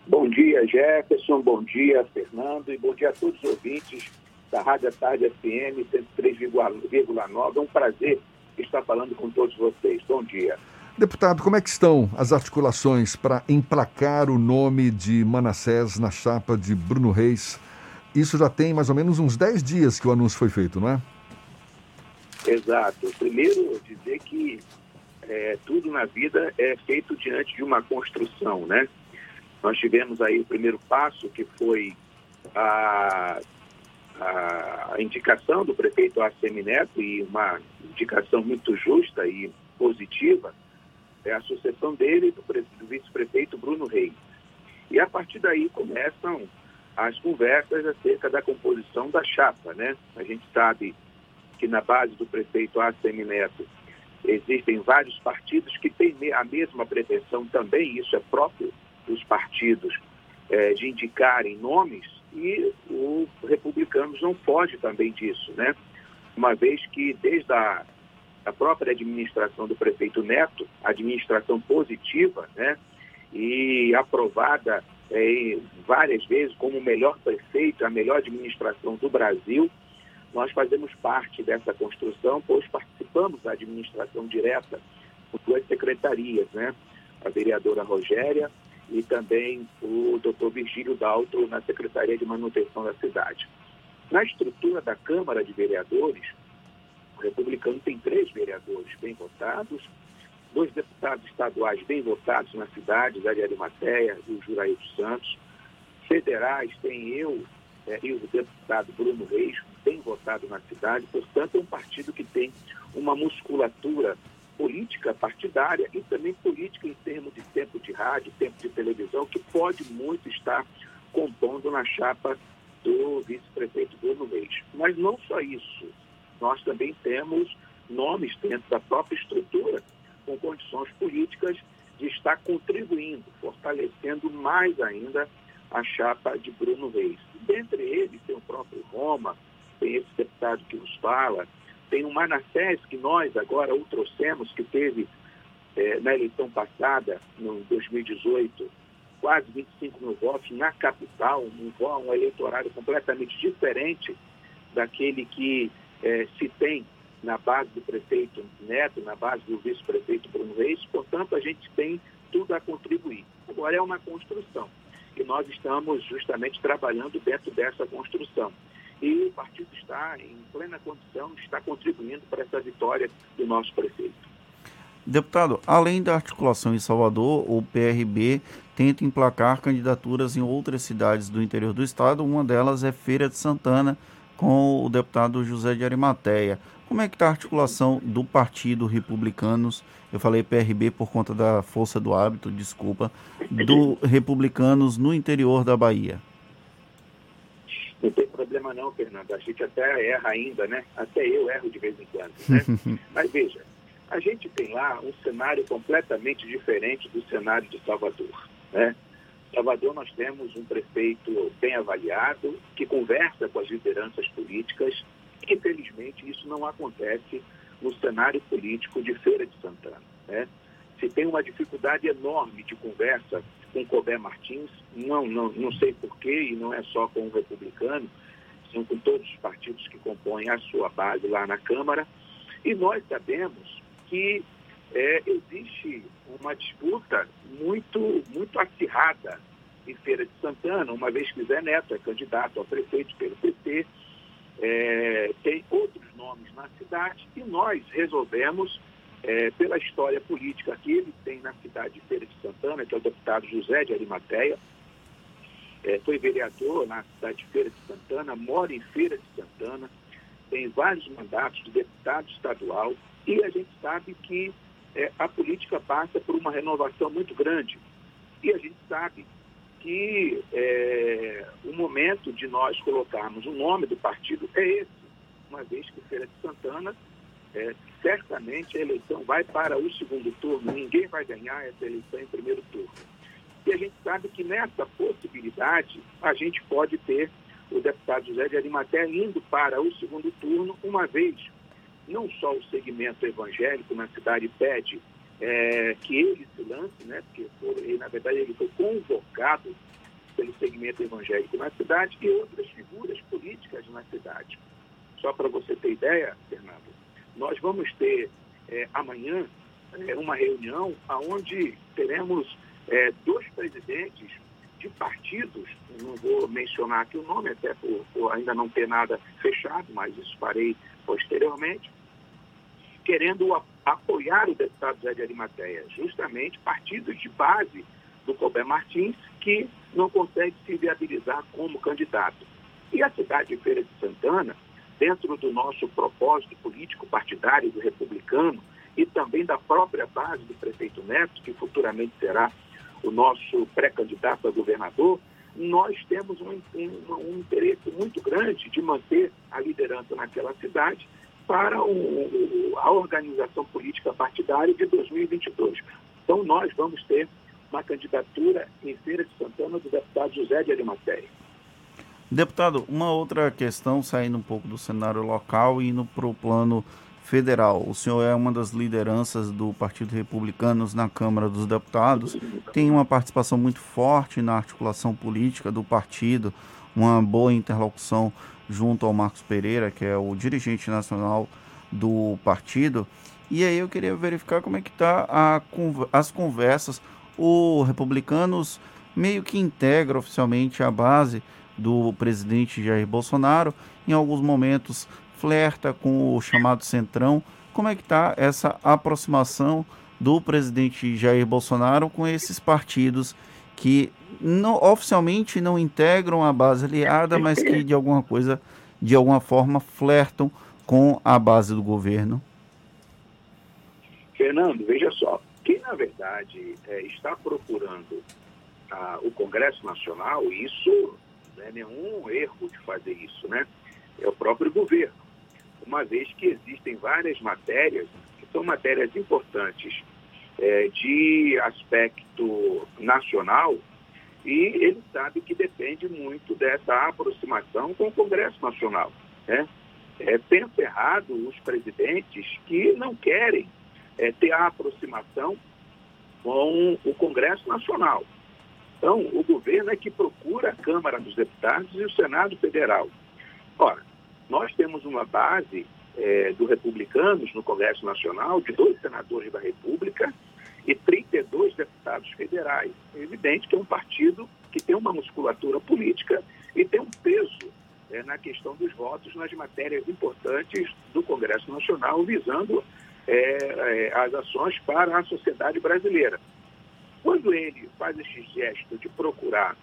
Bom dia, Jefferson. Bom dia, Fernando. E bom dia a todos os ouvintes da Rádio Tarde FM 103,9. É um prazer estar falando com todos vocês. Bom dia. Deputado, como é que estão as articulações para emplacar o nome de Manassés na chapa de Bruno Reis? Isso já tem mais ou menos uns 10 dias que o anúncio foi feito, não é? Exato. Primeiro, dizer que é, tudo na vida é feito diante de uma construção, né? Nós tivemos aí o primeiro passo, que foi a, a indicação do prefeito Arcemi Neto, e uma indicação muito justa e positiva, é a sucessão dele do, do vice-prefeito Bruno Reis. E a partir daí começam as conversas acerca da composição da chapa, né? A gente sabe que na base do prefeito ACM Neto existem vários partidos que têm a mesma pretensão também, isso é próprio dos partidos, é, de indicarem nomes e o Republicanos não foge também disso, né? Uma vez que desde a a própria administração do prefeito Neto, administração positiva, né? E aprovada é, várias vezes como o melhor prefeito, a melhor administração do Brasil. Nós fazemos parte dessa construção, pois participamos da administração direta com duas secretarias, né? A vereadora Rogéria e também o doutor Virgílio Dalto na Secretaria de Manutenção da Cidade. Na estrutura da Câmara de Vereadores, o republicano tem três vereadores bem votados, dois deputados estaduais bem votados na cidade, Zé de Arimateia e o Juraído Santos. Federais tem eu é, e o deputado Bruno Reis, bem votado na cidade. Portanto, é um partido que tem uma musculatura política partidária e também política em termos de tempo de rádio, tempo de televisão, que pode muito estar compondo na chapa do vice-prefeito Bruno Reis. Mas não só isso nós também temos nomes dentro da própria estrutura com condições políticas de estar contribuindo, fortalecendo mais ainda a chapa de Bruno Reis. Dentre eles tem o próprio Roma, tem esse deputado que nos fala, tem o Manassés, que nós agora o trouxemos, que teve é, na eleição passada, no 2018, quase 25 mil votos na capital, um, um eleitorado completamente diferente daquele que é, se tem na base do prefeito Neto, na base do vice-prefeito Bruno Reis, portanto, a gente tem tudo a contribuir. Agora é uma construção e nós estamos justamente trabalhando dentro dessa construção. E o partido está em plena condição, está contribuindo para essa vitória do nosso prefeito. Deputado, além da articulação em Salvador, o PRB tenta emplacar candidaturas em outras cidades do interior do estado. Uma delas é Feira de Santana, com o deputado José de Arimateia. Como é que está a articulação do Partido Republicanos, eu falei PRB por conta da força do hábito, desculpa, do Republicanos no interior da Bahia? Não tem problema não, Fernando. A gente até erra ainda, né? Até eu erro de vez em quando. Né? Mas veja, a gente tem lá um cenário completamente diferente do cenário de Salvador. Né? Salvador nós temos um prefeito bem avaliado, que conversa com as lideranças políticas. Infelizmente, isso não acontece no cenário político de Feira de Santana. Né? Se tem uma dificuldade enorme de conversa com Cobé Martins, não, não, não sei porquê, e não é só com o republicano, são com todos os partidos que compõem a sua base lá na Câmara. E nós sabemos que é, existe uma disputa muito, muito acirrada em Feira de Santana, uma vez que Zé Neto é candidato a prefeito pelo PT, é, tem outros nomes na cidade e nós resolvemos, é, pela história política que ele tem na cidade de Feira de Santana, que é o deputado José de Arimateia, é, foi vereador na cidade de Feira de Santana, mora em Feira de Santana, tem vários mandatos de deputado estadual e a gente sabe que é, a política passa por uma renovação muito grande. E a gente sabe que é, o momento de nós colocarmos o nome do partido é esse, uma vez que Feira de Santana, é, certamente a eleição vai para o segundo turno, ninguém vai ganhar essa eleição em primeiro turno. E a gente sabe que nessa possibilidade a gente pode ter o deputado José de Arimaté indo para o segundo turno, uma vez não só o segmento evangélico na cidade pede é, que ele se lance, né, porque ele, na verdade ele foi convocado pelo segmento evangélico na cidade e outras figuras políticas na cidade. Só para você ter ideia, Fernando, nós vamos ter é, amanhã é, uma reunião onde teremos é, dois presidentes de partidos, não vou mencionar aqui o nome, até por, por ainda não ter nada fechado, mas isso farei posteriormente, querendo apoiar o deputado Zé de Arimateia, justamente partidos de base do Colbert Martins, que não consegue se viabilizar como candidato. E a cidade de Feira de Santana, dentro do nosso propósito político partidário do republicano e também da própria base do prefeito Neto, que futuramente será o nosso pré-candidato a governador, nós temos um, um, um, interesse muito grande de manter a liderança naquela cidade para o, a organização política partidária de 2022. Então, nós vamos ter uma candidatura em Feira de Santana do deputado José de Arimateia. Deputado, uma outra questão, saindo um pouco do cenário local e indo para o plano federal. O senhor é uma das lideranças do Partido Republicano na Câmara dos Deputados, tem uma participação muito forte na articulação política do partido, uma boa interlocução junto ao Marcos Pereira, que é o dirigente nacional do partido. E aí eu queria verificar como é que tá as conversas. O Republicanos meio que integra oficialmente a base do presidente Jair Bolsonaro. Em alguns momentos flerta com o chamado Centrão. Como é que está essa aproximação do presidente Jair Bolsonaro com esses partidos que não, oficialmente não integram a base aliada, mas que de alguma coisa, de alguma forma, flertam com a base do governo? Fernando, veja só, quem na verdade é, está procurando o Congresso Nacional, isso não é nenhum erro de fazer isso, né? É o próprio governo uma vez que existem várias matérias, que são matérias importantes é, de aspecto nacional, e ele sabe que depende muito dessa aproximação com o Congresso Nacional. Né? É, pensa errado os presidentes que não querem é, ter a aproximação com o Congresso Nacional. Então, o governo é que procura a Câmara dos Deputados e o Senado Federal. Ora, nós temos uma base é, do republicanos no Congresso Nacional de dois senadores da República e 32 deputados federais. É evidente que é um partido que tem uma musculatura política e tem um peso é, na questão dos votos nas matérias importantes do Congresso Nacional, visando é, é as ações para a sociedade brasileira. Quando ele faz esse gesto de procurar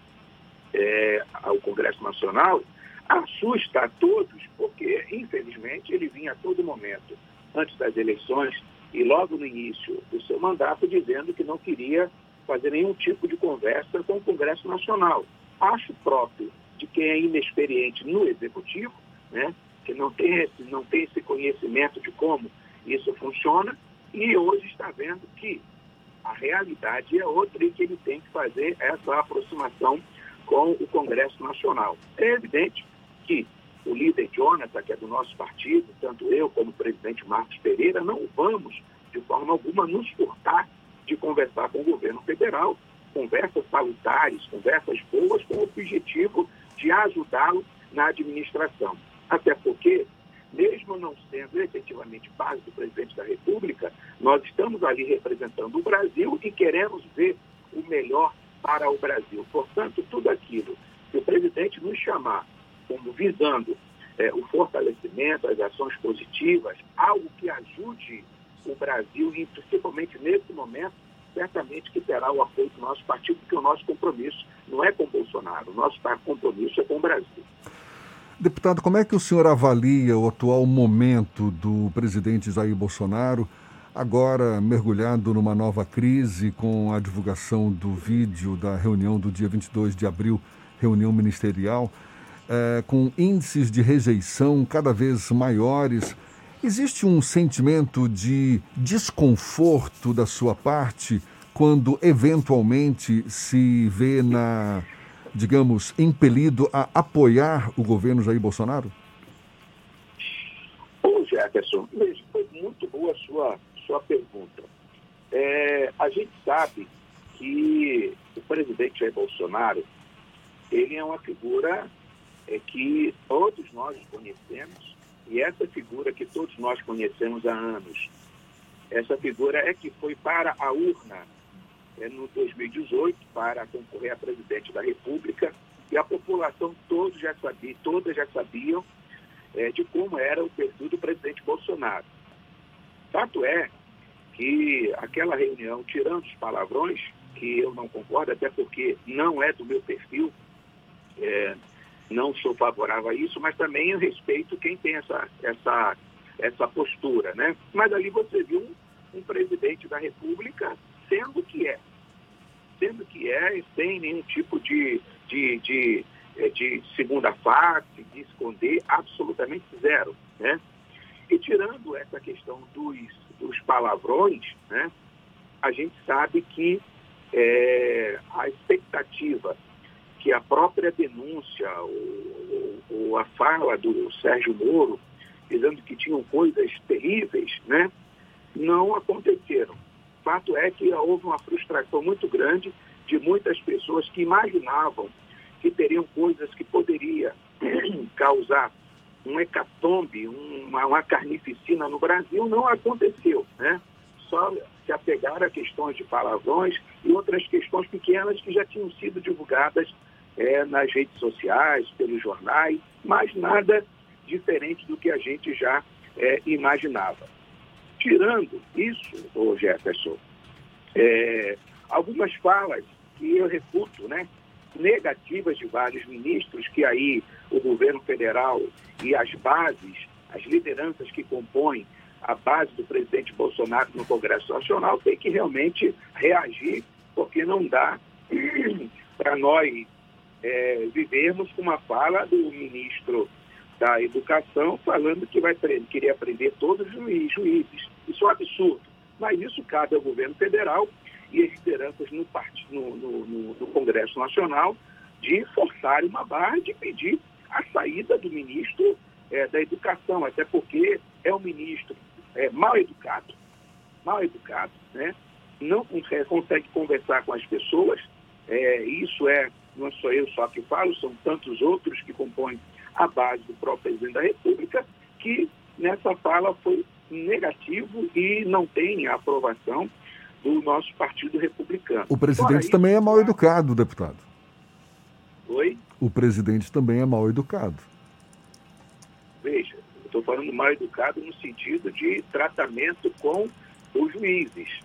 é, Congresso Nacional, assusta a todos, porque, infelizmente, ele vinha a todo momento, antes das eleições e logo no início do seu mandato, dizendo que não queria fazer nenhum tipo de conversa com o Congresso Nacional. Acho próprio de quem é inexperiente no Executivo, né, que não tem, esse, não tem esse conhecimento de como isso funciona, E hoje está vendo que a realidade é outra e que ele tem que fazer essa aproximação com o Congresso Nacional. É evidente que o líder Jonathan, que é do nosso partido, tanto eu como o presidente Marcos Pereira, não vamos, de forma alguma, nos furtar de conversar com o governo federal, conversas salutares, conversas boas, com o objetivo de ajudá-lo na administração. Até porque, mesmo não sendo efetivamente base do presidente da República, nós estamos ali representando o Brasil e queremos ver o melhor para o Brasil. Portanto, tudo aquilo que o presidente nos chamar como visando é, o fortalecimento, as ações positivas, algo que ajude o Brasil, e principalmente nesse momento, certamente que terá o apoio do nosso partido, porque o nosso compromisso não é com Bolsonaro, o nosso compromisso é com o Brasil. Deputado, como é que o senhor avalia o atual momento do presidente Jair Bolsonaro, agora mergulhado numa nova crise com a divulgação do vídeo da reunião do dia 22 de abril, reunião ministerial, é, com índices de rejeição cada vez maiores? Existe um sentimento de desconforto da sua parte quando eventualmente se vê na, digamos, impelido a apoiar o governo Jair Bolsonaro? Ô Jefferson, foi muito boa a sua, sua pergunta. É, a gente sabe que o presidente Jair Bolsonaro, ele é uma figura é, que todos nós conhecemos, e essa figura que todos nós conhecemos há anos, essa figura é que foi para a urna é, no 2018 para concorrer a presidente da República e a população todos já sabia, todas já sabiam é, de como era o perfil do presidente Bolsonaro. Fato é que aquela reunião, tirando os palavrões, que eu não concordo, até porque não é do meu perfil, é, não sou favorável a isso, mas também eu respeito quem tem essa, essa, essa postura, né? Mas ali você viu um, um presidente da República sendo que é, sendo que é, sem nenhum tipo de, de, de, eh, de segunda face, de esconder, absolutamente zero, né? E tirando essa questão dos, dos palavrões, né? A gente sabe que é, a expectativa que a própria denúncia ou, a fala do Sérgio Moro, dizendo que tinham coisas terríveis, né, não aconteceram. Fato é que houve uma frustração muito grande de muitas pessoas que imaginavam que teriam coisas que poderia causar um hecatombe, uma, uma carnificina no Brasil, não aconteceu, né? Só se apegaram a questões de palavrões e outras questões pequenas que já tinham sido divulgadas é, nas redes sociais, pelos jornais, mas nada diferente do que a gente já é, imaginava. Tirando isso, ô Jefferson, é, algumas falas que eu reputo, né, negativas de vários ministros, que aí o governo federal e as bases, as lideranças que compõem a base do presidente Bolsonaro no Congresso Nacional têm que realmente reagir, porque não dá para nós é, vivermos com uma fala do ministro da Educação falando que vai querer aprender todos os juízes. Isso é um absurdo. Mas isso cabe ao governo federal e as lideranças no, no, no, no Congresso Nacional de forçar uma barra de pedir a saída do ministro é, da Educação, até porque é um ministro é, mal educado, mal educado, né? não consegue conversar com as pessoas, é, isso é não sou eu só que falo, são tantos outros que compõem a base do próprio presidente da República, que nessa fala foi negativo e não tem a aprovação do nosso Partido Republicano. O presidente também é mal educado, deputado. Oi? O presidente também é mal educado. Veja, estou falando mal educado no sentido de tratamento com os juízes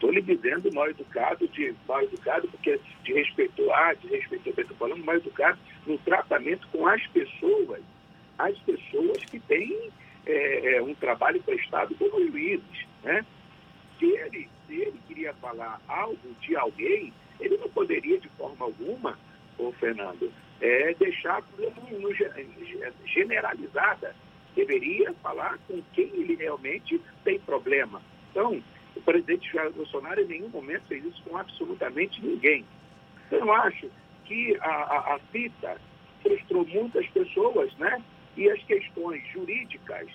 estou lhe dizendo mal educado, de mal educado, porque de respeitou A, de respeitou B, estou falando mal educado no tratamento com as pessoas, as pessoas que têm é, é um trabalho prestado como juízes. Né? Se, ele, se ele queria falar algo de alguém, ele não poderia, de forma alguma, ô Fernando, é, deixar como no, generalizada. Deveria falar com quem ele realmente tem problema Então, o presidente Jair Bolsonaro em nenhum momento fez isso com absolutamente ninguém. Então, eu acho que a, a, a fita frustrou muitas pessoas, né? E as questões jurídicas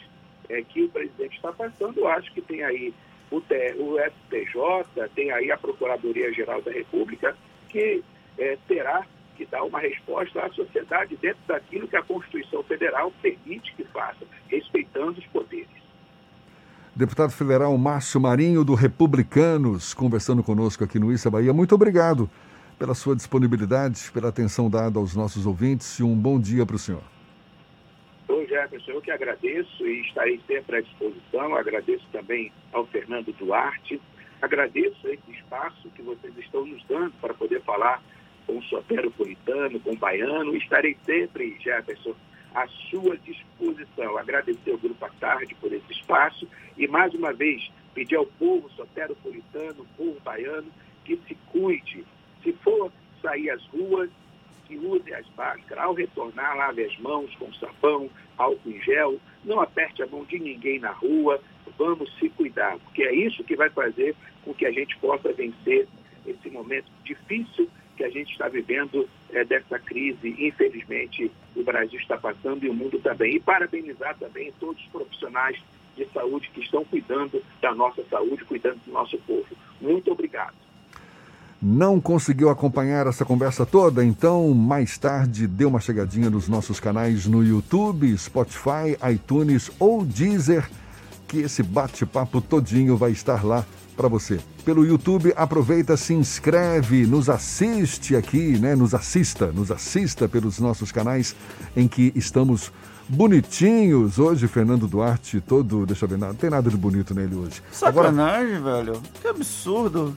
é, que o presidente está passando, eu acho que tem aí o, T, o STJ, tem aí a Procuradoria-Geral da República, que é, terá que dar uma resposta à sociedade dentro daquilo que a Constituição Federal permite que faça, respeitando os poderes. Deputado Federal Márcio Marinho, do Republicanos, conversando conosco aqui no Issa Bahia. Muito obrigado pela sua disponibilidade, pela atenção dada aos nossos ouvintes e um bom dia para o senhor. Oi, Jefferson, eu que agradeço e estarei sempre à disposição. Agradeço também ao Fernando Duarte. Agradeço esse espaço que vocês estão nos dando para poder falar com o soteropolitano, com o baiano. Estarei sempre, Jefferson, à sua disposição. Agradecer ao Grupo à Tarde por esse espaço e, mais uma vez, pedir ao povo soteropolitano, povo baiano, que se cuide. Se for sair às ruas, que use as máscaras. Ao retornar, lave as mãos com sabão, álcool em gel. Não aperte a mão de ninguém na rua. Vamos se cuidar, porque é isso que vai fazer com que a gente possa vencer esse momento difícil que a gente está vivendo é, dessa crise, infelizmente, o Brasil está passando e o mundo também. E parabenizar também todos os profissionais de saúde que estão cuidando da nossa saúde, cuidando do nosso povo. Muito obrigado. Não conseguiu acompanhar essa conversa toda? Então, mais tarde, dê uma chegadinha nos nossos canais no YouTube, Spotify, iTunes ou Deezer, que esse bate-papo todinho vai estar lá para você. Pelo YouTube, aproveita, se inscreve, nos assiste aqui, né? Nos assista, nos assista pelos nossos canais em que estamos bonitinhos. Hoje, Fernando Duarte, todo, deixa eu ver, não tem nada de bonito nele hoje. Sacanagem, Agora... velho. Que absurdo.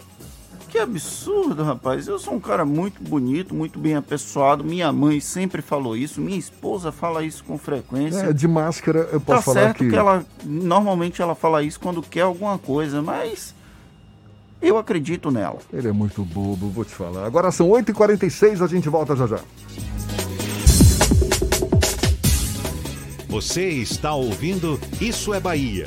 Que absurdo, rapaz. Eu sou um cara muito bonito, muito bem apessoado. Minha mãe sempre falou isso, minha esposa fala isso com frequência. É, de máscara eu posso tá falar certo que... que ela normalmente ela fala isso quando quer alguma coisa, mas eu acredito nela. Ele é muito bobo, vou te falar. Agora são 8h46, a gente volta já já. Você está ouvindo Isso é Bahia.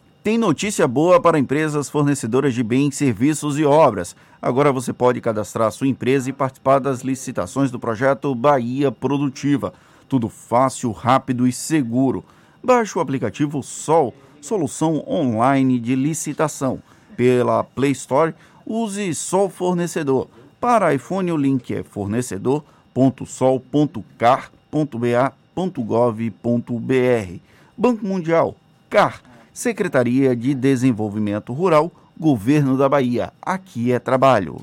Tem notícia boa para empresas fornecedoras de bens, serviços e obras. Agora você pode cadastrar sua empresa e participar das licitações do projeto Bahia Produtiva. Tudo fácil, rápido e seguro. Baixe o aplicativo Sol, solução online de licitação. Pela Play Store, use Sol Fornecedor. Para iPhone, o link é fornecedor.sol.car.ba.gov.br. Banco Mundial, CAR Secretaria de Desenvolvimento Rural, Governo da Bahia. Aqui é trabalho.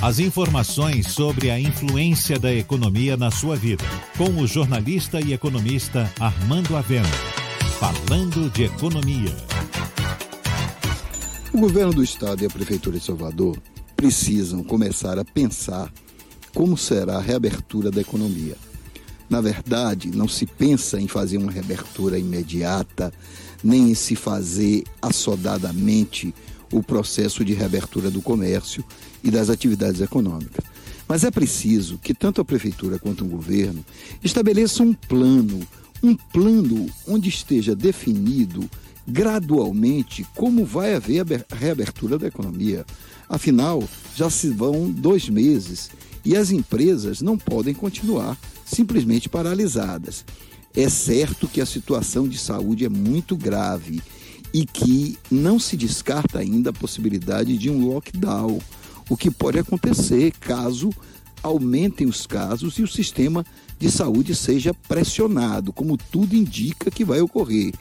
As informações sobre a influência da economia na sua vida, com o jornalista e economista Armando Avena. Falando de economia. O governo do estado e a prefeitura de Salvador precisam começar a pensar como será a reabertura da economia. Na verdade, não se pensa em fazer uma reabertura imediata, nem em se fazer assodadamente o processo de reabertura do comércio e das atividades econômicas. Mas é preciso que tanto a prefeitura quanto o governo estabeleçam um plano, um plano onde esteja definido gradualmente como vai haver a reabertura da economia. Afinal, já se vão dois meses e as empresas não podem continuar simplesmente paralisadas. É certo que a situação de saúde é muito grave e que não se descarta ainda a possibilidade de um lockdown, o que pode acontecer caso aumentem os casos e o sistema de saúde seja pressionado, como tudo indica que vai ocorrer.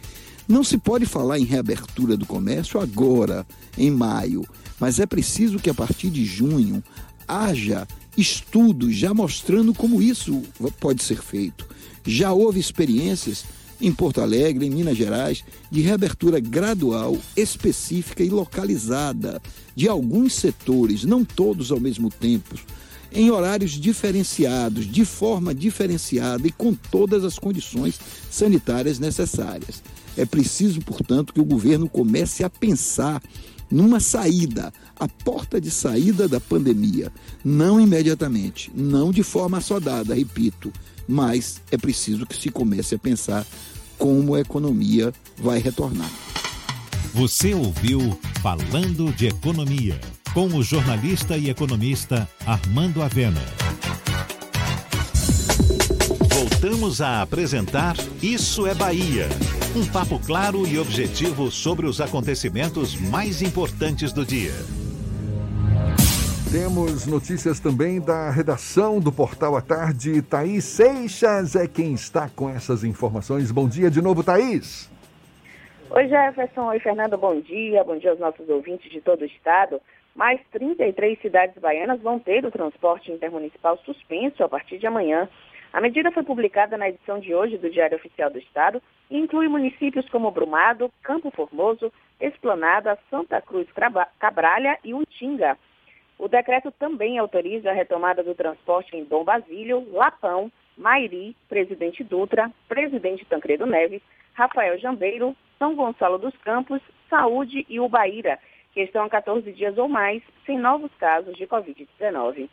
Não se pode falar em reabertura do comércio agora, em maio, mas é preciso que a partir de junho haja estudos já mostrando como isso pode ser feito. Já houve experiências em Porto Alegre, em Minas Gerais, de reabertura gradual, específica e localizada de alguns setores, não todos ao mesmo tempo, em horários diferenciados, de forma diferenciada e com todas as condições sanitárias necessárias. É preciso, portanto, que o governo comece a pensar numa saída, a porta de saída da pandemia. Não imediatamente, não de forma assodada, repito, mas é preciso que se comece a pensar como a economia vai retornar. Você ouviu Falando de Economia, com o jornalista e economista Armando Avena. Voltamos a apresentar Isso é Bahia. Um papo claro e objetivo sobre os acontecimentos mais importantes do dia. Temos notícias também da redação do Portal à Tarde. Thaís Seixas é quem está com essas informações. Bom dia de novo, Thaís. Oi, Jefferson. Oi, Fernando. Bom dia. Bom dia aos nossos ouvintes de todo o estado. Mais 33 cidades baianas vão ter o transporte intermunicipal suspenso a partir de amanhã. A medida foi publicada na edição de hoje do Diário Oficial do Estado e inclui municípios como Brumado, Campo Formoso, Esplanada, Santa Cruz Cabralha e Utinga. O decreto também autoriza a retomada do transporte em Dom Basílio, Lapão, Mairi, Presidente Dutra, Presidente Tancredo Neves, Rafael Jambeiro, São Gonçalo dos Campos, Saúde e Ubaíra, que estão há 14 dias ou mais sem novos casos de Covid-19.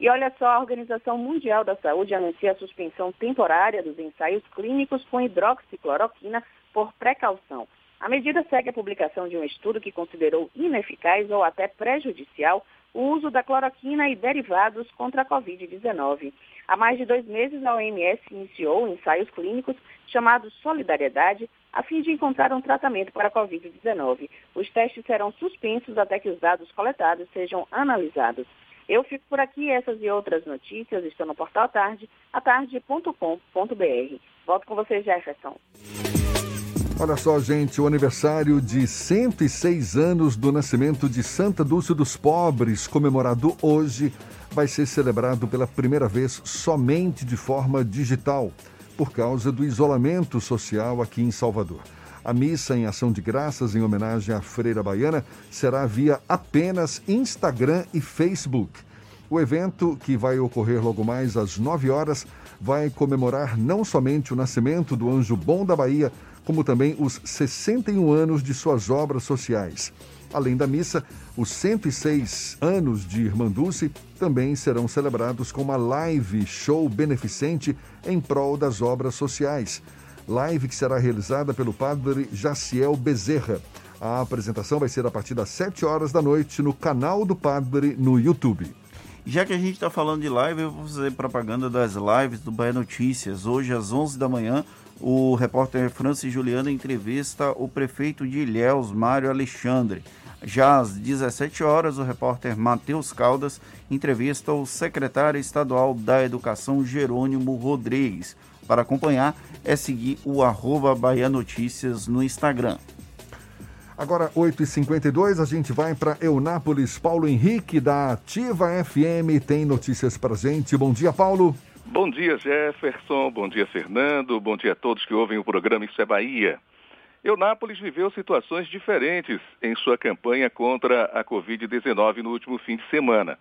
E olha só, a Organização Mundial da Saúde anuncia a suspensão temporária dos ensaios clínicos com hidroxicloroquina por precaução. A medida segue a publicação de um estudo que considerou ineficaz ou até prejudicial o uso da cloroquina e derivados contra a Covid-19. Há mais de dois meses, a OMS iniciou ensaios clínicos chamados Solidariedade, a fim de encontrar um tratamento para a Covid-19. Os testes serão suspensos até que os dados coletados sejam analisados. Eu fico por aqui, essas e outras notícias estão no portal Tarde, atarde.com.br. Volto com você, Jefferson. Olha só, gente, o aniversário de 106 anos do nascimento de Santa Dulce dos Pobres, comemorado hoje, vai ser celebrado pela primeira vez somente de forma digital, por causa do isolamento social aqui em Salvador. A missa em ação de graças em homenagem à freira baiana será via apenas Instagram e Facebook. O evento, que vai ocorrer logo mais às 9 horas, vai comemorar não somente o nascimento do Anjo Bom da Bahia, como também os 61 anos de suas obras sociais. Além da missa, os 106 anos de Irmã Dulce também serão celebrados com uma live show beneficente em prol das obras sociais. Live que será realizada pelo padre Jaciel Bezerra. A apresentação vai ser a partir das 7 horas da noite no canal do padre no YouTube. Já que a gente está falando de live, eu vou fazer propaganda das lives do Bahia Notícias. Hoje, às 11 da manhã, o repórter Francis Juliano entrevista o prefeito de Ilhéus, Mário Alexandre. Já às 17 horas, o repórter Matheus Caldas entrevista o secretário estadual da Educação, Jerônimo Rodrigues. Para acompanhar, é seguir o arroba Bahia Notícias no Instagram. Agora, 8h52, a gente vai para Eunápolis. Paulo Henrique, da Ativa FM, tem notícias para gente. Bom dia, Paulo. Bom dia, Jefferson. Bom dia, Fernando. Bom dia a todos que ouvem o programa Isso é Bahia. Eunápolis viveu situações diferentes em sua campanha contra a Covid-19 no último fim de semana.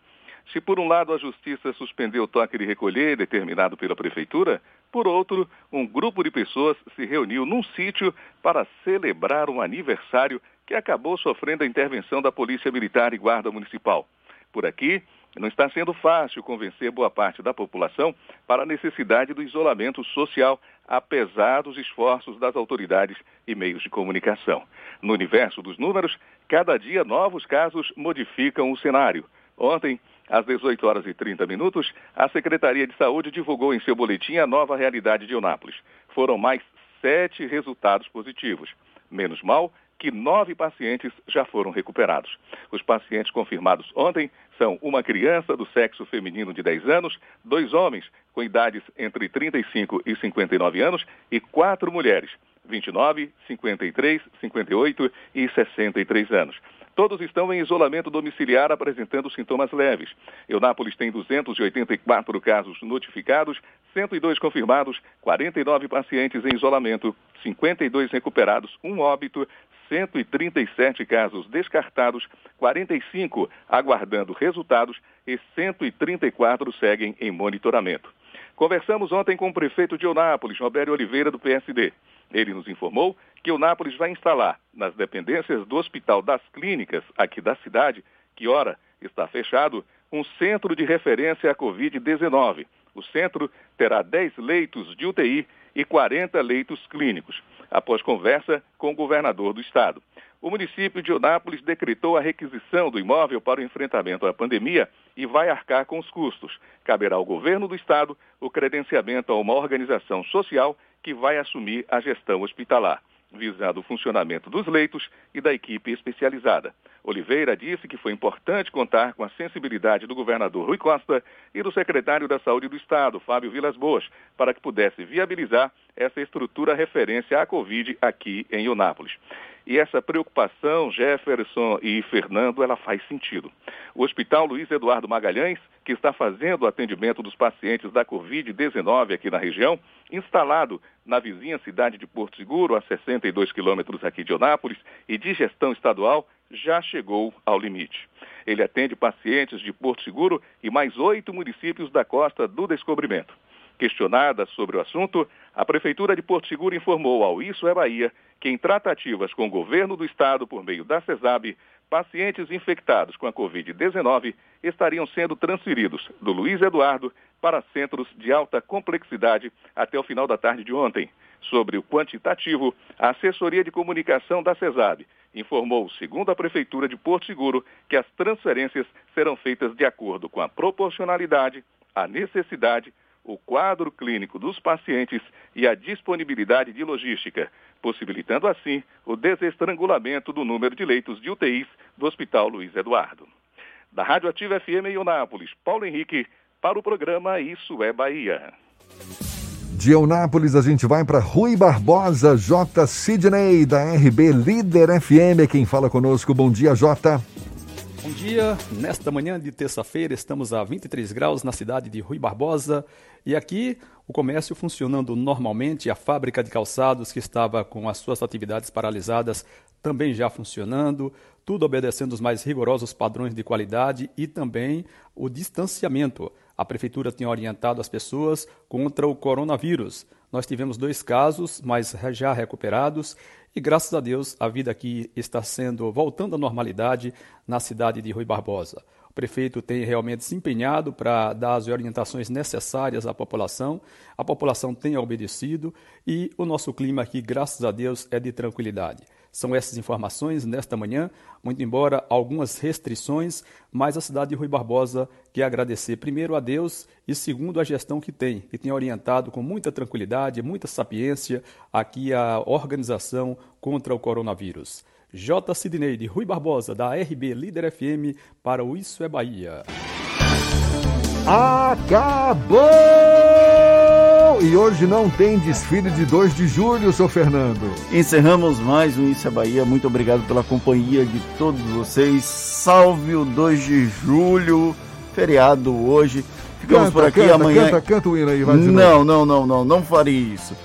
Se por um lado a Justiça suspendeu o toque de recolher determinado pela Prefeitura, por outro, um grupo de pessoas se reuniu num sítio para celebrar um aniversário que acabou sofrendo a intervenção da Polícia Militar e Guarda Municipal. Por aqui, não está sendo fácil convencer boa parte da população para a necessidade do isolamento social, apesar dos esforços das autoridades e meios de comunicação. No universo dos números, cada dia novos casos modificam o cenário. Ontem, às 18 horas e 30 minutos, a Secretaria de Saúde divulgou em seu boletim a nova realidade de Eunápolis. Foram mais sete resultados positivos. Menos mal que nove pacientes já foram recuperados. Os pacientes confirmados ontem são uma criança do sexo feminino de 10 anos, dois homens com idades entre 35 e 59 anos e quatro mulheres, 29, 53, 58 e 63 anos. Todos estão em isolamento domiciliar apresentando sintomas leves. Eunápolis tem 284 casos notificados, 102 confirmados, 49 pacientes em isolamento, 52 recuperados, um óbito, 137 casos descartados, 45 aguardando resultados e 134 seguem em monitoramento. Conversamos ontem com o prefeito de Eunápolis, Roberto Oliveira, do PSD. Ele nos informou que Eunápolis vai instalar nas dependências do Hospital das Clínicas, aqui da cidade, que ora está fechado, um centro de referência à Covid-19. O centro terá 10 leitos de UTI e 40 leitos clínicos, após conversa com o governador do estado. O município de Eunápolis decretou a requisição do imóvel para o enfrentamento à pandemia e vai arcar com os custos. Caberá ao governo do estado o credenciamento a uma organização social que vai assumir a gestão hospitalar visado o funcionamento dos leitos e da equipe especializada. Oliveira disse que foi importante contar com a sensibilidade do governador Rui Costa e do secretário da Saúde do Estado, Fábio Vilas Boas, para que pudesse viabilizar essa estrutura referência à Covid aqui em Eunápolis. E essa preocupação, Jefferson e Fernando, ela faz sentido. O Hospital Luiz Eduardo Magalhães, que está fazendo o atendimento dos pacientes da Covid-19 aqui na região, instalado na vizinha cidade de Porto Seguro, a 62 quilômetros aqui de Onápolis, e de gestão estadual, já chegou ao limite. Ele atende pacientes de Porto Seguro e mais oito municípios da costa do descobrimento. Questionada sobre o assunto, a Prefeitura de Porto Seguro informou ao Isso é Bahia que, em tratativas com o governo do estado por meio da CESAB, pacientes infectados com a Covid-19 estariam sendo transferidos do Luiz Eduardo para centros de alta complexidade até o final da tarde de ontem. Sobre o quantitativo, a assessoria de comunicação da CESAB informou, segundo a Prefeitura de Porto Seguro, que as transferências serão feitas de acordo com a proporcionalidade, a necessidade, o quadro clínico dos pacientes e a disponibilidade de logística, possibilitando assim o desestrangulamento do número de leitos de UTIs do Hospital Luiz Eduardo. Da Rádio Ativa FM em Eunápolis, Paulo Henrique, para o programa Isso é Bahia. De Eunápolis a gente vai para Rui Barbosa, J. Sidney, da RB Líder FM, quem fala conosco. Bom dia, Jota. Bom dia, nesta manhã de terça-feira estamos a 23 graus na cidade de Rui Barbosa e aqui o comércio funcionando normalmente, a fábrica de calçados que estava com as suas atividades paralisadas também já funcionando, tudo obedecendo os mais rigorosos padrões de qualidade e também o distanciamento. A prefeitura tem orientado as pessoas contra o coronavírus. Nós tivemos dois casos, mas já recuperados, e graças a Deus a vida aqui está sendo voltando à normalidade na cidade de Rui Barbosa. O prefeito tem realmente se empenhado para dar as orientações necessárias à população. A população tem obedecido e o nosso clima aqui, graças a Deus, é de tranquilidade. São essas informações nesta manhã, muito embora algumas restrições, mas a cidade de Rui Barbosa quer agradecer primeiro a Deus e segundo a gestão que tem, que tem orientado com muita tranquilidade, muita sapiência aqui a organização contra o coronavírus. J. Sidney de Rui Barbosa, da RB Líder FM, para o Isso é Bahia. Acabou! E hoje não tem desfile de 2 de julho, seu Fernando. Encerramos mais um Isso é Bahia. Muito obrigado pela companhia de todos vocês. Salve o 2 de julho, feriado hoje. Ficamos canta, por aqui canta, amanhã. Canta, canta o hino aí, vai de Não, não, não, não, não farei isso.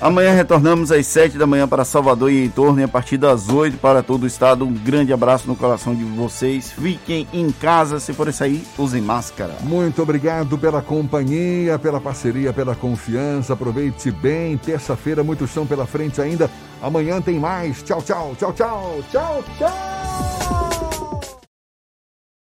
Amanhã retornamos às 7 da manhã para Salvador e em torno e a partir das 8 para todo o estado. Um grande abraço no coração de vocês. Fiquem em casa, se forem sair, usem máscara. Muito obrigado pela companhia, pela parceria, pela confiança. Aproveite bem. Terça-feira, muito chão pela frente ainda. Amanhã tem mais. Tchau, tchau, tchau, tchau, tchau, tchau.